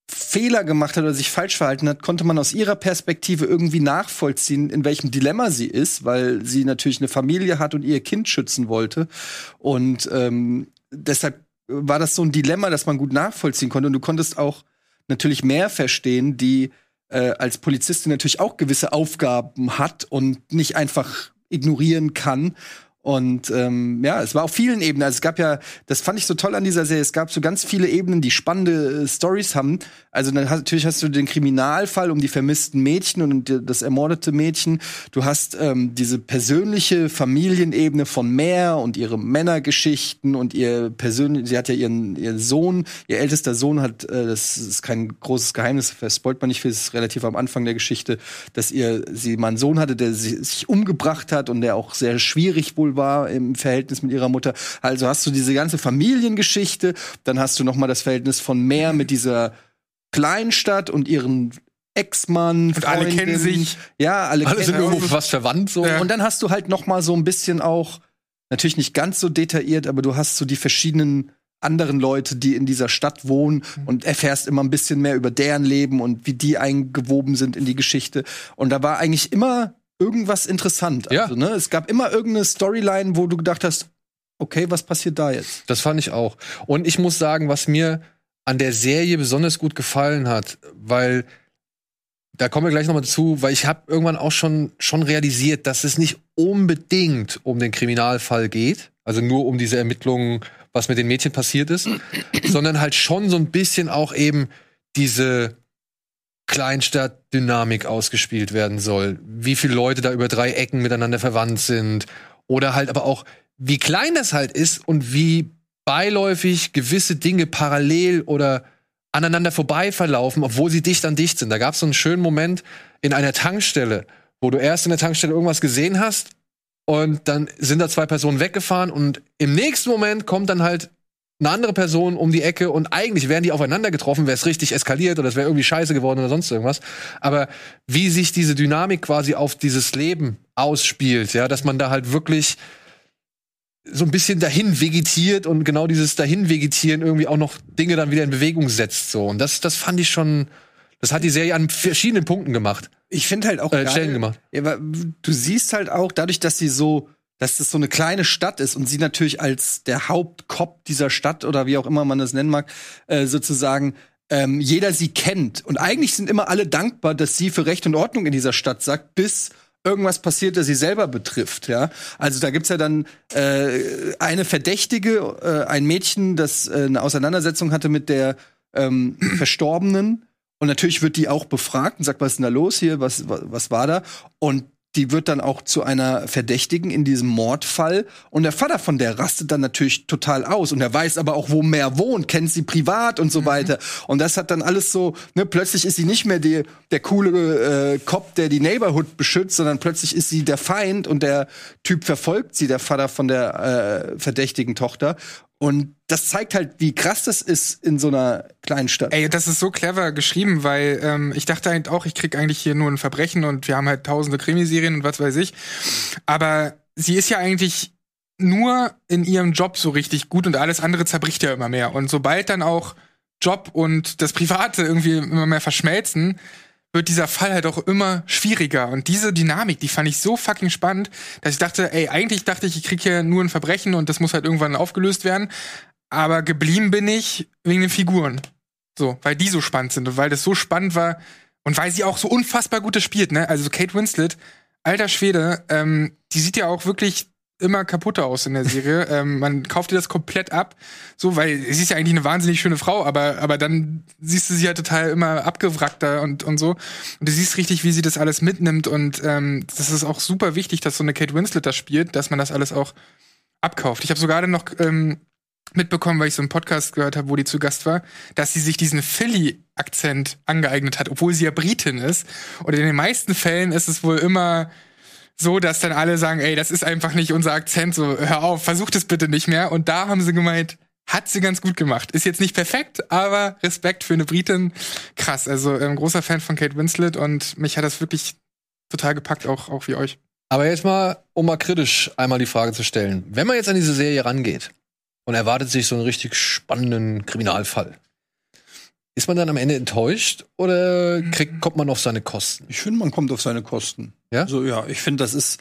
Fehler gemacht hat oder sich falsch verhalten hat, konnte man aus ihrer Perspektive irgendwie nachvollziehen, in welchem Dilemma sie ist, weil sie natürlich eine Familie hat und ihr Kind schützen wollte. Und ähm, deshalb war das so ein Dilemma, das man gut nachvollziehen konnte. Und du konntest auch natürlich mehr verstehen, die äh, als Polizistin natürlich auch gewisse Aufgaben hat und nicht einfach ignorieren kann. Und ähm, ja, es war auf vielen Ebenen. Also es gab ja, das fand ich so toll an dieser Serie. Es gab so ganz viele Ebenen, die spannende äh, Stories haben. Also dann hast, natürlich hast du den Kriminalfall um die vermissten Mädchen und die, das ermordete Mädchen. Du hast ähm, diese persönliche Familienebene von Mare und ihre Männergeschichten und ihr persönlich. Sie hat ja ihren ihr Sohn, ihr ältester Sohn hat, äh, das ist kein großes Geheimnis, das spoilt man nicht viel, ist relativ am Anfang der Geschichte, dass ihr sie mal einen Sohn hatte, der sie, sich umgebracht hat und der auch sehr schwierig wohl war im Verhältnis mit ihrer Mutter. Also hast du diese ganze Familiengeschichte, dann hast du noch mal das Verhältnis von Mare mit dieser Kleinstadt und ihren Ex-Mann, Und alle kennen sich. Ja, alle, Alle sind kennen irgendwo sich. fast verwandt, so. Ja. Und dann hast du halt noch mal so ein bisschen auch, natürlich nicht ganz so detailliert, aber du hast so die verschiedenen anderen Leute, die in dieser Stadt wohnen und erfährst immer ein bisschen mehr über deren Leben und wie die eingewoben sind in die Geschichte. Und da war eigentlich immer irgendwas interessant. Ja. Also, ne, es gab immer irgendeine Storyline, wo du gedacht hast, okay, was passiert da jetzt? Das fand ich auch. Und ich muss sagen, was mir an der Serie besonders gut gefallen hat, weil da kommen wir gleich nochmal dazu, weil ich habe irgendwann auch schon, schon realisiert, dass es nicht unbedingt um den Kriminalfall geht, also nur um diese Ermittlungen, was mit den Mädchen passiert ist, sondern halt schon so ein bisschen auch eben diese Kleinstadt-Dynamik ausgespielt werden soll. Wie viele Leute da über drei Ecken miteinander verwandt sind. Oder halt aber auch, wie klein das halt ist und wie beiläufig gewisse Dinge parallel oder aneinander vorbei verlaufen, obwohl sie dicht an dicht sind. Da gab es so einen schönen Moment in einer Tankstelle, wo du erst in der Tankstelle irgendwas gesehen hast und dann sind da zwei Personen weggefahren und im nächsten Moment kommt dann halt eine andere Person um die Ecke und eigentlich wären die aufeinander getroffen, wäre es richtig eskaliert oder es wäre irgendwie scheiße geworden oder sonst irgendwas. Aber wie sich diese Dynamik quasi auf dieses Leben ausspielt, ja, dass man da halt wirklich so ein bisschen dahin vegetiert und genau dieses dahin vegetieren irgendwie auch noch Dinge dann wieder in Bewegung setzt so und das das fand ich schon das hat die Serie an verschiedenen Punkten gemacht. Ich finde halt auch Äh, geil, Stellen gemacht. Ja, du siehst halt auch, dadurch, dass sie so, dass das so eine kleine Stadt ist und sie natürlich als der Hauptkopf dieser Stadt oder wie auch immer man das nennen mag, äh, sozusagen ähm, jeder sie kennt. Und eigentlich sind immer alle dankbar, dass sie für Recht und Ordnung in dieser Stadt sagt, bis irgendwas passiert, das sie selber betrifft, ja. Also da gibt's ja dann äh, eine Verdächtige, äh, ein Mädchen, das äh, eine Auseinandersetzung hatte mit der ähm, Verstorbenen. Und natürlich wird die auch befragt und sagt, was ist denn da los hier? Was, was, was war da? Und die wird dann auch zu einer Verdächtigen in diesem Mordfall. Und der Vater von der rastet dann natürlich total aus. Und er weiß aber auch, wo mehr wohnt, kennt sie privat und so weiter. Und das hat dann alles so, ne, plötzlich ist sie nicht mehr die, der coole äh, Cop, der die Neighborhood beschützt, sondern plötzlich ist sie der Feind und der Typ verfolgt sie, der Vater von der äh, verdächtigen Tochter. Und das zeigt halt, wie krass das ist in so einer kleinen Stadt. Ey, das ist so clever geschrieben, weil ähm, ich dachte halt auch, ich krieg eigentlich hier nur ein Verbrechen und wir haben halt tausende Krimiserien und was weiß ich. Aber sie ist ja eigentlich nur in ihrem Job so richtig gut und alles andere zerbricht ja immer mehr. Und sobald dann auch Job und das Private irgendwie immer mehr verschmelzen, wird dieser Fall halt auch immer schwieriger. Und diese Dynamik, die fand ich so fucking spannend, dass ich dachte, ey, eigentlich dachte ich, ich krieg hier nur ein Verbrechen und das muss halt irgendwann aufgelöst werden. Aber geblieben bin ich wegen den Figuren. So, weil die so spannend sind und weil das so spannend war und weil sie auch so unfassbar gut das spielt, ne? Also Kate Winslet, alter Schwede, ähm, die sieht ja auch wirklich immer kaputter aus in der Serie. ähm, man kauft ihr das komplett ab, so, weil sie ist ja eigentlich eine wahnsinnig schöne Frau, aber, aber dann siehst du sie ja total immer abgewrackter und, und so. Und du siehst richtig, wie sie das alles mitnimmt und ähm, das ist auch super wichtig, dass so eine Kate Winslet das spielt, dass man das alles auch abkauft. Ich habe sogar noch ähm, mitbekommen, weil ich so einen Podcast gehört habe, wo die zu Gast war, dass sie sich diesen Philly-Akzent angeeignet hat, obwohl sie ja Britin ist. Und in den meisten Fällen ist es wohl immer so, dass dann alle sagen, ey, das ist einfach nicht unser Akzent, so hör auf, versucht es bitte nicht mehr. Und da haben sie gemeint, hat sie ganz gut gemacht. Ist jetzt nicht perfekt, aber Respekt für eine Britin, krass. Also ähm, großer Fan von Kate Winslet und mich hat das wirklich total gepackt, auch, auch wie euch. Aber jetzt mal, um mal kritisch einmal die Frage zu stellen. Wenn man jetzt an diese Serie rangeht und erwartet sich so einen richtig spannenden Kriminalfall, ist man dann am Ende enttäuscht oder kriegt, kommt man auf seine Kosten? Ich finde, man kommt auf seine Kosten. Ja? So, ja, ich finde, das ist,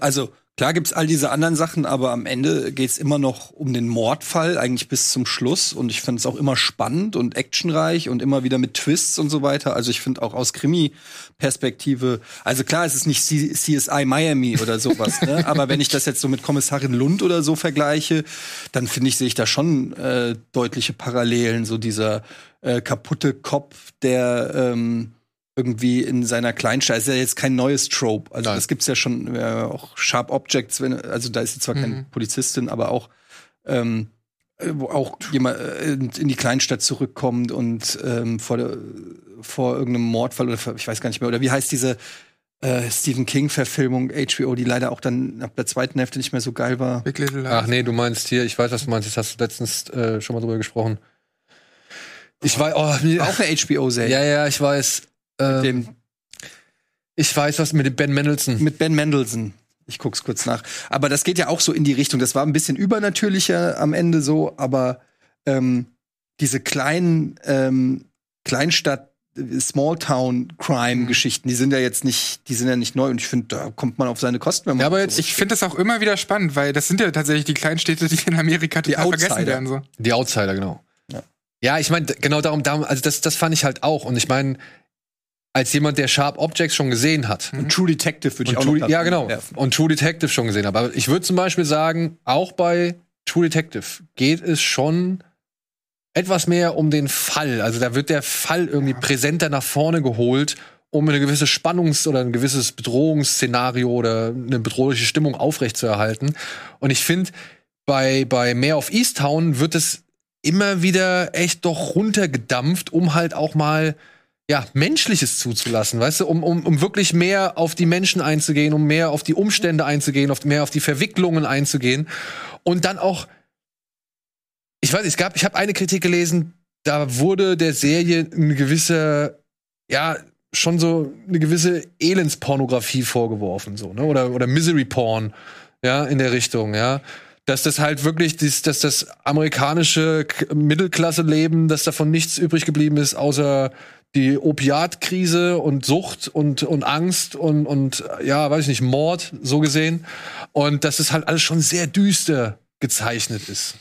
also klar gibt's all diese anderen Sachen, aber am Ende geht's immer noch um den Mordfall, eigentlich bis zum Schluss. Und ich finde es auch immer spannend und actionreich und immer wieder mit Twists und so weiter. Also ich finde auch aus Krimi-Perspektive, also klar, es ist nicht C CSI Miami oder sowas, ne? aber wenn ich das jetzt so mit Kommissarin Lund oder so vergleiche, dann finde ich, sehe ich da schon äh, deutliche Parallelen. So dieser äh, kaputte Kopf, der ähm, irgendwie in seiner Kleinstadt, ist ja jetzt kein neues Trope. Also Nein. das gibt's ja schon, äh, auch Sharp Objects, wenn, also da ist sie zwar keine Polizistin, aber auch ähm, äh, wo auch jemand äh, in die Kleinstadt zurückkommt und ähm, vor, der, vor irgendeinem Mordfall oder ich weiß gar nicht mehr, oder wie heißt diese äh, Stephen King-Verfilmung HBO, die leider auch dann ab der zweiten Hälfte nicht mehr so geil war. Big Little Lies. Ach nee, du meinst hier, ich weiß, was du meinst, das hast du letztens äh, schon mal drüber gesprochen. Ich weiß, oh, War auch eine HBO-Serie. ja, ja, ich weiß. Ähm, Dem, ich weiß, was mit dem Ben Mendelssohn. mit Ben Mendelssohn. Ich guck's kurz nach. Aber das geht ja auch so in die Richtung. Das war ein bisschen übernatürlicher am Ende so, aber ähm, diese kleinen ähm, Kleinstadt Smalltown-Crime-Geschichten, die sind ja jetzt nicht, die sind ja nicht neu und ich finde, da kommt man auf seine Kosten, wenn man Ja, aber so- jetzt- Ich finde das auch immer wieder spannend, weil das sind ja tatsächlich die Kleinstädte, die in Amerika total Outsider. vergessen werden. So. Die Outsider, genau. Ja. Ja, ich meine, genau darum, darum, also das, das fand ich halt auch. Und ich meine, als jemand, der Sharp Objects schon gesehen hat, Und True Detective würde ich und auch True, ja, genau. werfen. Und True Detective schon gesehen habe. Aber ich würde zum Beispiel sagen, auch bei True Detective geht es schon etwas mehr um den Fall. Also da wird der Fall irgendwie präsenter nach vorne geholt, um eine gewisse Spannungs- oder ein gewisses Bedrohungsszenario oder eine bedrohliche Stimmung aufrechtzuerhalten. Und ich finde, bei, bei Mayor of Easttown wird es immer wieder echt doch runtergedampft, um halt auch mal ja, Menschliches zuzulassen, weißt du, um, um, um wirklich mehr auf die Menschen einzugehen, um mehr auf die Umstände einzugehen, auf mehr auf die Verwicklungen einzugehen und dann auch ich weiß, es gab, ich habe eine Kritik gelesen, da wurde der Serie eine gewisse, ja, schon so eine gewisse Elendspornografie vorgeworfen, so, ne? Oder, oder Misery Porn, ja, in der Richtung, ja. Dass das halt wirklich, dass das amerikanische Mittelklasse-Leben, dass davon nichts übrig geblieben ist, außer die Opiatkrise und Sucht und, und Angst und, und, ja, weiß ich nicht, Mord, so gesehen. Und dass es halt alles schon sehr düster gezeichnet ist.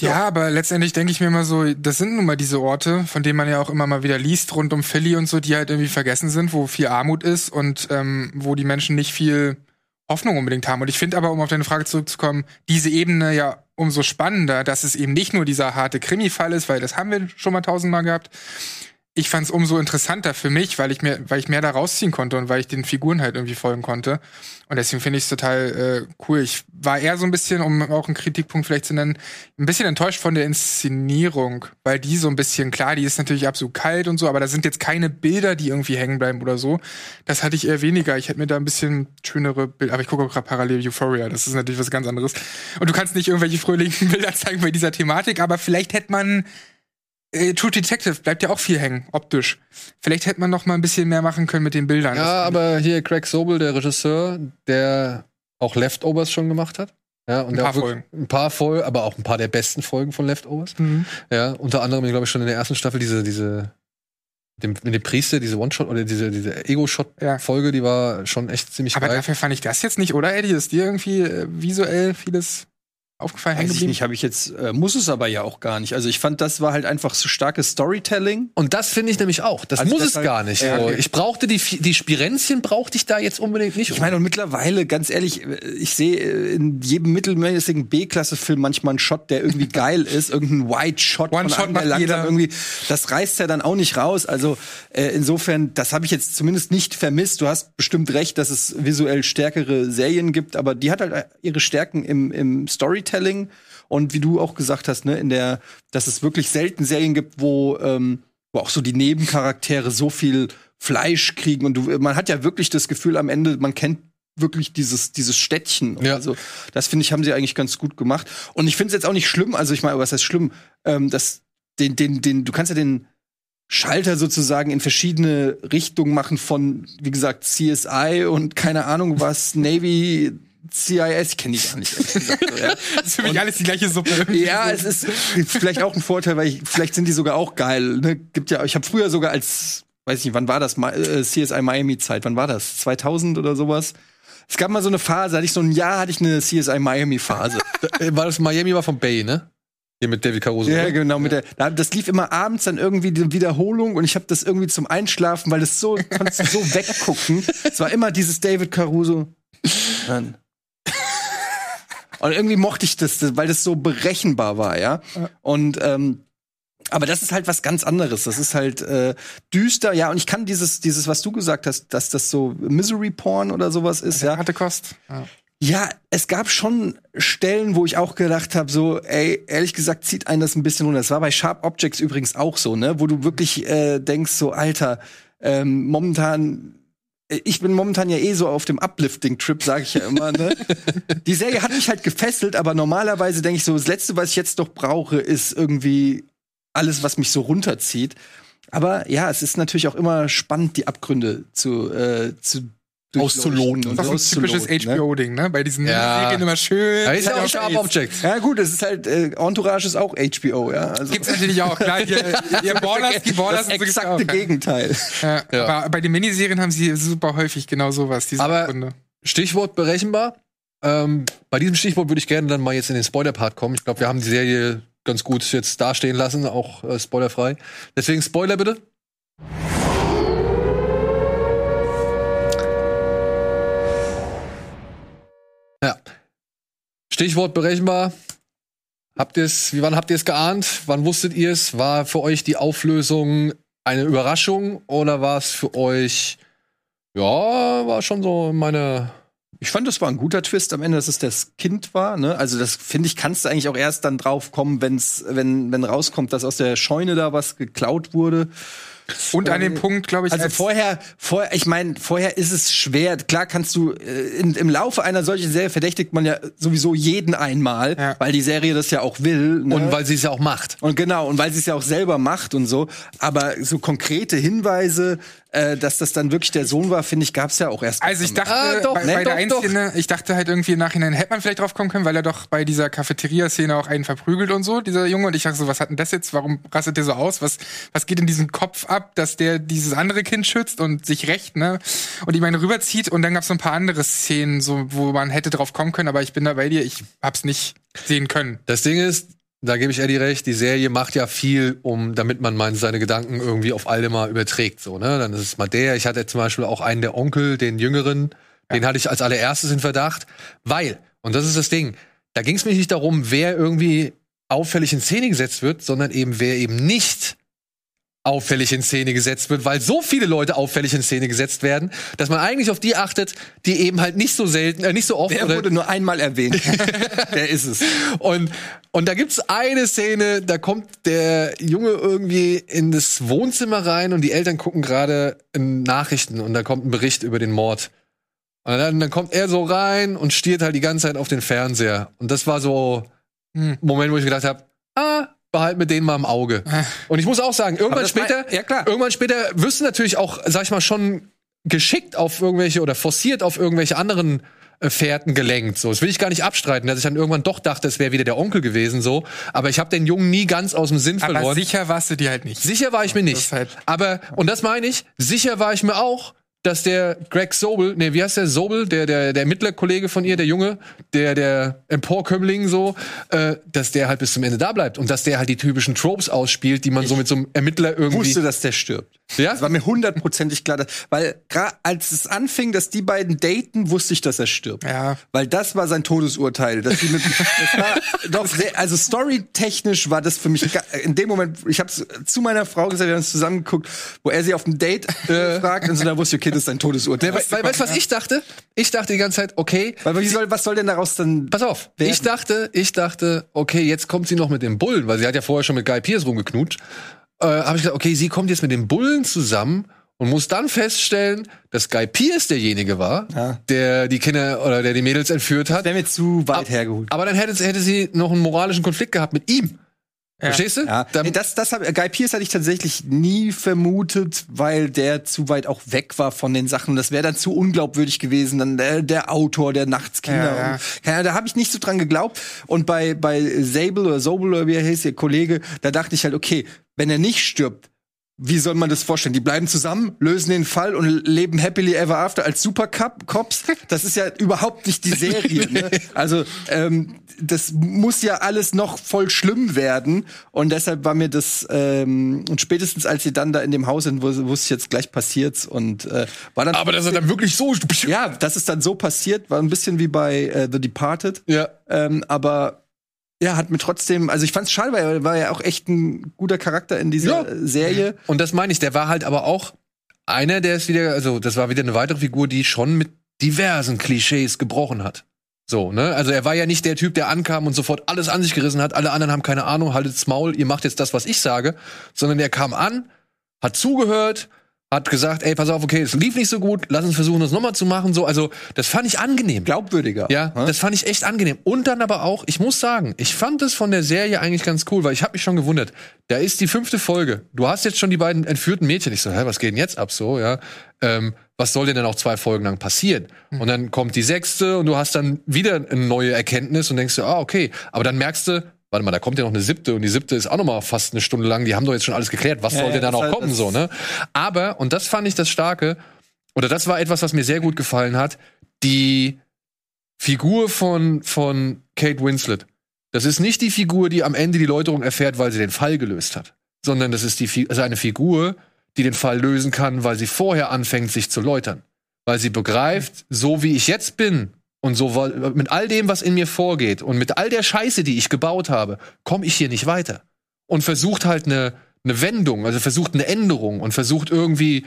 Ja, aber letztendlich denke ich mir immer so, das sind nun mal diese Orte, von denen man ja auch immer mal wieder liest, rund um Philly und so, die halt irgendwie vergessen sind, wo viel Armut ist und ähm, wo die Menschen nicht viel Hoffnung unbedingt haben. Und ich finde aber, um auf deine Frage zurückzukommen, diese Ebene ja umso spannender, dass es eben nicht nur dieser harte Krimi-Fall ist, weil das haben wir schon mal tausendmal gehabt, ich fand es umso interessanter für mich, weil ich mir, weil ich mehr da rausziehen konnte und weil ich den Figuren halt irgendwie folgen konnte. Und deswegen finde ich es total äh, cool. Ich war eher so ein bisschen, um auch einen Kritikpunkt vielleicht zu nennen, ein bisschen enttäuscht von der Inszenierung, weil die so ein bisschen, klar, die ist natürlich absolut kalt und so, aber da sind jetzt keine Bilder, die irgendwie hängen bleiben oder so. Das hatte ich eher weniger. Ich hätte mir da ein bisschen schönere Bilder, aber ich gucke auch gerade parallel Euphoria, das ist natürlich was ganz anderes. Und du kannst nicht irgendwelche fröhlichen Bilder zeigen bei dieser Thematik, aber vielleicht hätte man äh, True Detective bleibt ja auch viel hängen, optisch. Vielleicht hätte man noch mal ein bisschen mehr machen können mit den Bildern. Ja, aber hier Craig Sobel, der Regisseur, der auch Leftovers schon gemacht hat. Ja, und ein paar Folgen. Ein paar Folgen, aber auch ein paar der besten Folgen von Leftovers. Mhm. Ja, unter anderem, glaube ich, schon in der ersten Staffel diese, diese, dem, mit dem Priester, diese One-Shot oder diese, diese Ego-Shot-Folge, die war schon echt ziemlich aber geil. Aber dafür fand ich das jetzt nicht, oder, Eddie? Ist dir irgendwie äh, visuell vieles aufgefallen, hängen geblieben? nicht, habe ich jetzt, äh, muss es aber ja auch gar nicht. Also ich fand, das war halt einfach so starkes Storytelling. Und das finde ich nämlich auch. Das also muss es gar nicht. Äh, okay. Ich brauchte die, die Spirenzchen brauchte ich da jetzt unbedingt nicht. Ich meine, und mittlerweile, ganz ehrlich, ich sehe in jedem mittelmäßigen B-Klasse-Film manchmal einen Shot, der irgendwie geil ist, irgendein White Shot One von Shot macht jeder. irgendwie. Das reißt ja dann auch nicht raus. Also äh, insofern, das habe ich jetzt zumindest nicht vermisst. Du hast bestimmt recht, dass es visuell stärkere Serien gibt, aber die hat halt ihre Stärken im, im Storytelling und wie du auch gesagt hast, ne, in der, dass es wirklich selten Serien gibt, wo, ähm, wo auch so die Nebencharaktere so viel Fleisch kriegen und du, man hat ja wirklich das Gefühl am Ende, man kennt wirklich dieses dieses Städtchen. Ja. Also das finde ich haben sie eigentlich ganz gut gemacht. Und ich finde es jetzt auch nicht schlimm. Also ich meine, was heißt schlimm? Ähm, dass den den den du kannst ja den Schalter sozusagen in verschiedene Richtungen machen von wie gesagt CSI und keine Ahnung was Navy CIS kenne ich gar nicht. Gesagt, so, ja. das ist für mich und, alles die gleiche Suppe. Ja, es ist vielleicht auch ein Vorteil, weil ich, vielleicht sind die sogar auch geil. Ne? Gibt ja, ich habe früher sogar als, weiß ich nicht, wann war das, äh, CSI Miami Zeit, wann war das? 2000 oder sowas? Es gab mal so eine Phase, hatte ich so ein Jahr, hatte ich eine CSI Miami Phase. war das Miami war von Bay, ne? Hier mit David Caruso. Ja, genau. Mit der, das lief immer abends dann irgendwie die Wiederholung und ich habe das irgendwie zum Einschlafen, weil es so, konntest du so weggucken. Es war immer dieses David Caruso. Dann und irgendwie mochte ich das, weil das so berechenbar war, ja. ja. Und ähm, aber das ist halt was ganz anderes. Das ist halt äh, düster, ja. Und ich kann dieses, dieses, was du gesagt hast, dass das so Misery Porn oder sowas ist, ja. Hatte Kost. Ja. Ja, es gab schon Stellen, wo ich auch gedacht habe, so, ey, ehrlich gesagt, zieht einen das ein bisschen runter. Das war bei Sharp Objects übrigens auch so, ne, wo du wirklich äh, denkst, so, Alter, ähm, momentan ich bin momentan ja eh so auf dem Uplifting-Trip, sage ich ja immer. Ne? Die Serie hat mich halt gefesselt, aber normalerweise denke ich so, das Letzte, was ich jetzt doch brauche, ist irgendwie alles, was mich so runterzieht. Aber ja, es ist natürlich auch immer spannend, die Abgründe zu, äh, zu auszuloten. Das ist ein typisches HBO-Ding, ne? Bei diesen ja. Serien immer schön. Ja, ist ja auch Sharp Objects. Ja, gut, es ist halt, äh, Entourage ist auch HBO, ja. Also. Gibt's natürlich auch, klar. Ihr, ihr Ballers, die Ballers das exakte auch, Gegenteil. Ja, ja. Aber bei den Miniserien haben sie super häufig genau sowas, diese aber Gründe. Stichwort berechenbar. Ähm, bei diesem Stichwort würde ich gerne dann mal jetzt in den Spoiler-Part kommen. Ich glaube, wir haben die Serie ganz gut jetzt dastehen lassen, auch äh, spoilerfrei. Deswegen Spoiler bitte. Ja. Stichwort berechenbar. Habt ihr's, wie wann habt ihr es geahnt? Wann wusstet ihr es? War für euch die Auflösung eine Überraschung oder war es für euch, ja, war schon so meine, Ich fand, das war ein guter Twist am Ende, dass es das Kind war. Ne? Also das finde ich, kannst du eigentlich auch erst dann drauf kommen, wenn's, wenn wenn rauskommt, dass aus der Scheune da was geklaut wurde. Und an dem Punkt, glaube ich, Also als- vorher, vorher, ich meine, vorher ist es schwer. Klar kannst du äh, in, im Laufe einer solchen Serie verdächtigt man ja sowieso jeden einmal, Ja. weil die Serie das ja auch will. Ne? Und weil sie es ja auch macht. Und genau, und weil sie es ja auch selber macht und so. Aber so konkrete Hinweise, äh, dass das dann wirklich der Sohn war, finde ich, gab es ja auch erst. Also ich dachte, Ah, doch, bei, nee, bei der doch, einen doch. Szene, ich dachte halt irgendwie im Nachhinein hätte man vielleicht drauf kommen können, weil er doch bei dieser Cafeteria-Szene auch einen verprügelt und so, dieser Junge. Und ich dachte so, was hat denn das jetzt? Warum rastet der so aus? Was, was geht in diesem Kopf ab, dass der dieses andere Kind schützt und sich rächt, ne? Und ich meine, rüberzieht und dann gab es so ein paar andere Szenen, so, wo man hätte drauf kommen können, aber ich bin da bei dir, ich hab's nicht sehen können. Das Ding ist, da gebe ich Eddie recht, die Serie macht ja viel, um, damit man meine, seine Gedanken irgendwie auf alle mal überträgt, so, ne? Dann ist es mal der. Ich hatte zum Beispiel auch einen der Onkel, den Jüngeren, den hatte ich als allererstes in Verdacht, weil, und das ist das Ding, da ging es mir nicht darum, wer irgendwie auffällig in Szene gesetzt wird, sondern eben wer eben nicht auffällig in Szene gesetzt wird, weil so viele Leute auffällig in Szene gesetzt werden, dass man eigentlich auf die achtet, die eben halt nicht so selten, äh, nicht so oft Der wurde nur einmal erwähnt. der ist es. und, und da gibt's eine Szene, da kommt der Junge irgendwie in das Wohnzimmer rein und die Eltern gucken gerade in Nachrichten und da kommt ein Bericht über den Mord. Und dann, dann kommt er so rein und stiert halt die ganze Zeit auf den Fernseher. Und das war so Hm. ein Moment, wo ich gedacht habe, ah, behalt mir den mal im Auge. Und ich muss auch sagen, irgendwann später, ja, klar. irgendwann später wirst du natürlich auch, sag ich mal, schon geschickt auf irgendwelche oder forciert auf irgendwelche anderen äh, Fährten gelenkt. So, das will ich gar nicht abstreiten, dass ich dann irgendwann doch dachte, es wäre wieder der Onkel gewesen. So, aber ich habe den Jungen nie ganz aus dem Sinn Aber verloren. sicher warst du dir halt nicht. Sicher war ich mir nicht. halt- Aber, und das meine ich, sicher war ich mir auch, dass der Greg Sobel, nee, wie heißt der Sobel, der, der, der Ermittlerkollege von ihr, der Junge, der, der Emporkömmling so, äh, dass der halt bis zum Ende da bleibt und dass der halt die typischen Tropes ausspielt, die man so mit so einem Ermittler irgendwie. wusste, dass der stirbt. Ja? Das war mir hundertprozentig klar, dass, weil gerade als es anfing, dass die beiden daten, wusste ich, dass er stirbt. Ja. Weil das war sein Todesurteil. Dass die mit, das war doch sehr, also storytechnisch war das für mich in dem Moment, ich habe zu meiner Frau gesagt, wir haben uns zusammengeguckt, wo er sie auf dem Date äh, fragt und so, da wusste ich, okay, das ist sein Todesurteil. weißt du, was ich dachte? Ich dachte die ganze Zeit, okay, weil, wie soll, was soll denn daraus dann Pass auf, werden? ich dachte, ich dachte, okay, jetzt kommt sie noch mit dem Bullen, weil sie hat ja vorher schon mit Guy Pierce rumgeknutscht. Äh, Habe ich gedacht, okay, sie kommt jetzt mit dem Bullen zusammen und muss dann feststellen, dass Guy Pierce derjenige war, Ja. der die Kinder oder der die Mädels entführt hat. wäre mir zu weit hergeholt. Aber dann hätte, hätte sie noch einen moralischen Konflikt gehabt mit ihm. Verstehst du? Ja, nee, das, das hab, Guy Pierce hatte ich tatsächlich nie vermutet, weil der zu weit auch weg war von den Sachen. Das wäre dann zu unglaubwürdig gewesen. Dann der, der Autor, der Nachtskinder. Ja, ja. Und, da habe ich nicht so dran geglaubt. Und bei bei Sable oder Sobel oder wie er heißt, der Kollege, da dachte ich halt, okay, wenn er nicht stirbt, wie soll man das vorstellen? Die bleiben zusammen, lösen den Fall und leben happily ever after als Super Cup Cops. Das ist ja überhaupt nicht die Serie. Ne? Also ähm, das muss ja alles noch voll schlimm werden und deshalb war mir das ähm, und spätestens als sie dann da in dem Haus sind, wus- wusste ich jetzt gleich passiert's und äh, war dann aber dass er dann wirklich so. ja, das ist dann so passiert, war ein bisschen wie bei äh, The Departed. Ja. Ähm, aber ja, hat mir trotzdem, also ich fand's schade, weil er war ja auch echt ein guter Charakter in dieser Ja. äh, Serie. Und das meine ich, der war halt aber auch einer, der ist wieder, also das war wieder eine weitere Figur, die schon mit diversen Klischees gebrochen hat. So, ne? Also er war ja nicht der Typ, der ankam und sofort alles an sich gerissen hat, alle anderen haben keine Ahnung, haltet's Maul, ihr macht jetzt das, was ich sage, sondern der kam an, hat zugehört, hat gesagt, ey, pass auf, okay, es lief nicht so gut, lass uns versuchen, das nochmal zu machen, so, also das fand ich angenehm. Glaubwürdiger. Ja, Hm? das fand ich echt angenehm. Und dann aber auch, ich muss sagen, ich fand es von der Serie eigentlich ganz cool, weil ich habe mich schon gewundert. Da ist die fünfte Folge. Du hast jetzt schon die beiden entführten Mädchen. Ich so, hä, was geht denn jetzt ab so, ja? Ähm, was soll denn dann auch zwei Folgen lang passieren? Und dann kommt die sechste und du hast dann wieder eine neue Erkenntnis und denkst dir, ah, okay. Aber dann merkst du, warte mal, da kommt ja noch eine siebte und die siebte ist auch noch mal fast eine Stunde lang. Die haben doch jetzt schon alles geklärt. Was Ja, soll denn das auch halt- kommen so, ne? Aber und das fand ich das Starke oder das war etwas, was mir sehr gut gefallen hat. Die Figur von, von Kate Winslet. Das ist nicht die Figur, die am Ende die Läuterung erfährt, weil sie den Fall gelöst hat. Sondern das ist die, also eine Figur, die den Fall lösen kann, weil sie vorher anfängt, sich zu läutern. Weil sie begreift, so wie ich jetzt bin und so mit all dem, was in mir vorgeht und mit all der Scheiße, die ich gebaut habe, komme ich hier nicht weiter. Und versucht halt eine, eine Wendung, also versucht eine Änderung und versucht irgendwie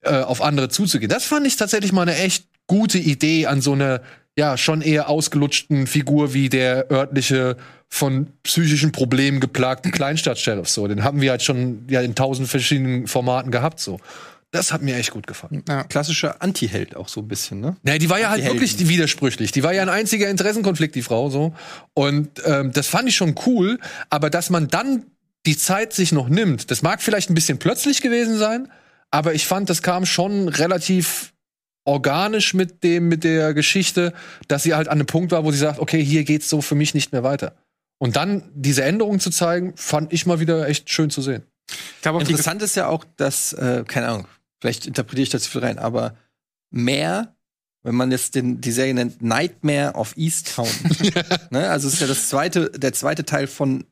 äh, auf andere zuzugehen. Das fand ich tatsächlich mal eine echt gute Idee an so eine ja schon eher ausgelutschten Figur wie der örtliche von psychischen Problemen geplagten Kleinstadt-Sheriff. So, den haben wir halt schon ja in tausend verschiedenen Formaten gehabt. So, das hat mir echt gut gefallen. Ja. Klassischer Anti-Held auch so ein bisschen, ne? Nee, die war ja halt wirklich widersprüchlich. Die war ja ein einziger Interessenkonflikt, die Frau so. Und ähm, das fand ich schon cool. Aber dass man dann die Zeit sich noch nimmt, das mag vielleicht ein bisschen plötzlich gewesen sein, aber ich fand, das kam schon relativ organisch mit dem mit der Geschichte, dass sie halt an einem Punkt war, wo sie sagt, okay, hier geht's so für mich nicht mehr weiter. Und dann diese Änderung zu zeigen, fand ich mal wieder echt schön zu sehen. Ich glaube Interessant ist ja auch, dass, äh, keine Ahnung, vielleicht interpretiere ich das zu viel rein, aber mehr, wenn man jetzt den, die Serie nennt, Nightmare of Easttown. ne? Also es ist ja das zweite, der zweite Teil von,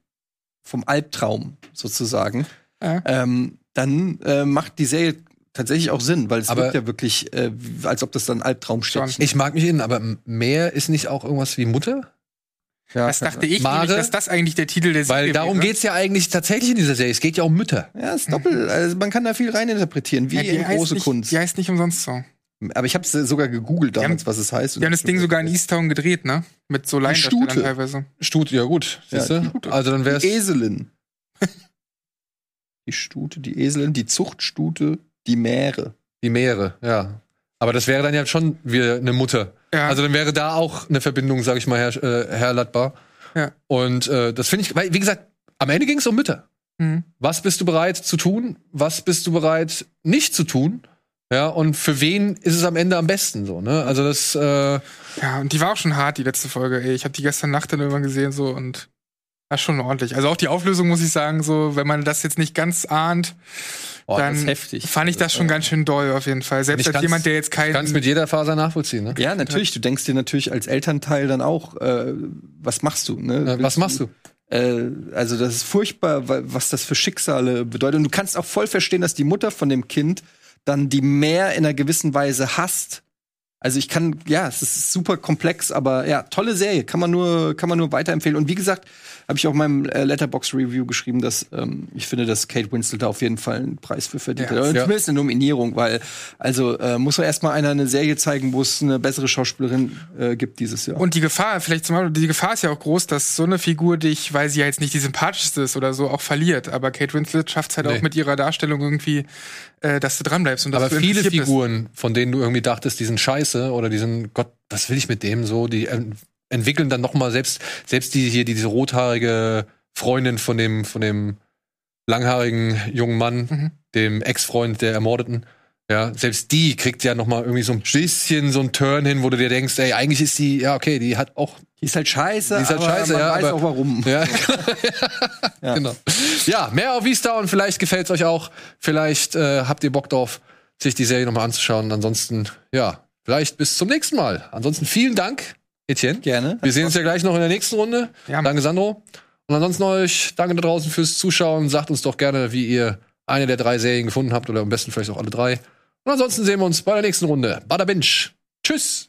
vom Albtraum sozusagen. Ja. Ähm, dann äh, macht die Serie tatsächlich auch Sinn, weil es Aber- wirkt ja wirklich, äh, als ob das dann Albtraumstädtchen Ich mag mich innen, aber Meer ist nicht auch irgendwas wie Mutter? Ja, Das dachte ich Mare? nämlich, dass das eigentlich der Titel der Weil Serie darum wäre. geht's ja eigentlich tatsächlich in dieser Serie. Es geht ja um Mütter. Ja, ist doppelt. Also man kann da viel reininterpretieren, wie Ja, die in große nicht, Kunst. Die heißt nicht umsonst so. Aber ich habe sogar gegoogelt damals, haben- was es heißt. Die haben das Ding sogar in Easttown gedreht, ne? Mit so Laiendarstellern Stute. teilweise. Stut, ja gut, Ja, siehst du? die Stute. Also dann wär's. Die Eselin. die Stute, die Eselin, die Zuchtstute, die Mähre. Die Meere, ja. Aber das wäre dann ja schon wieder eine Mutter. Ja. Also dann wäre da auch eine Verbindung, sag ich mal, Herr, äh, Herr Latbar. Ja. Und äh, das finde ich, weil, wie gesagt, am Ende ging es um Mütter. Mhm. Was bist du bereit zu tun? Was bist du bereit nicht zu tun? Ja, und für wen ist es am Ende am besten so, ne? Also das, äh, Ja, und die war auch schon hart, die letzte Folge. Ey, ich habe die gestern Nacht dann irgendwann gesehen so und war schon ordentlich. Also auch die Auflösung muss ich sagen, so wenn man das jetzt nicht ganz ahnt, das dann ist heftig. fand ich das schon ganz schön doll auf jeden Fall. Selbst als jemand, der jetzt kein kannst mit jeder Faser nachvollziehen, ne? Ja, natürlich. Du denkst dir natürlich als Elternteil dann auch, äh, was machst du? Ne? Äh, was machst du? Äh, also das ist furchtbar, wa- was das für Schicksale bedeutet. Und du kannst auch voll verstehen, dass die Mutter von dem Kind dann die mehr in einer gewissen Weise hasst. Also ich kann, ja, es ist super komplex, aber ja, tolle Serie, kann man nur, kann man nur weiterempfehlen. Und wie gesagt, habe ich auch in meinem äh, Letterbox Review geschrieben, dass ähm, ich finde, dass Kate Winslet da auf jeden Fall einen Preis für verdient Ja. hat. Oder Ja. Zumindest eine Nominierung, weil also äh, muss doch erstmal einer eine Serie zeigen, wo es eine bessere Schauspielerin äh, gibt dieses Jahr. Und die Gefahr, vielleicht zum Beispiel, die Gefahr ist ja auch groß, dass so eine Figur dich, weil sie ja jetzt nicht die sympathischste ist oder so, auch verliert. Aber Kate Winslet schafft es halt Nee. auch mit ihrer Darstellung irgendwie, äh, dass du dranbleibst und dass Aber viele interessiert bist. Figuren, von denen du irgendwie dachtest, die sind scheiße oder die sind, Gott, was will ich mit dem so, die en- entwickeln dann noch mal selbst, selbst die hier, diese rothaarige Freundin von dem, von dem langhaarigen jungen Mann, Mhm. dem Ex-Freund der Ermordeten, ja, selbst die kriegt ja noch mal irgendwie so ein bisschen so einen Turn hin, wo du dir denkst, ey, eigentlich ist die, ja, okay, die hat auch, Die ist halt scheiße, Die ist halt aber scheiße, man ja, weiß aber- auch warum. ja, genau. Ja, mehr auf Vista und vielleicht gefällt's euch auch, vielleicht äh, habt ihr Bock drauf, sich die Serie noch mal anzuschauen. Ansonsten, ja, vielleicht bis zum nächsten Mal. Ansonsten vielen Dank, Etienne. Gerne. Wir sehen uns ja gleich noch in der nächsten Runde. Ja. Danke, Sandro. Und ansonsten euch danke da draußen fürs Zuschauen. Sagt uns doch gerne, wie ihr eine der drei Serien gefunden habt oder am besten vielleicht auch alle drei. Und ansonsten sehen wir uns bei der nächsten Runde. Bada Binge. Tschüss.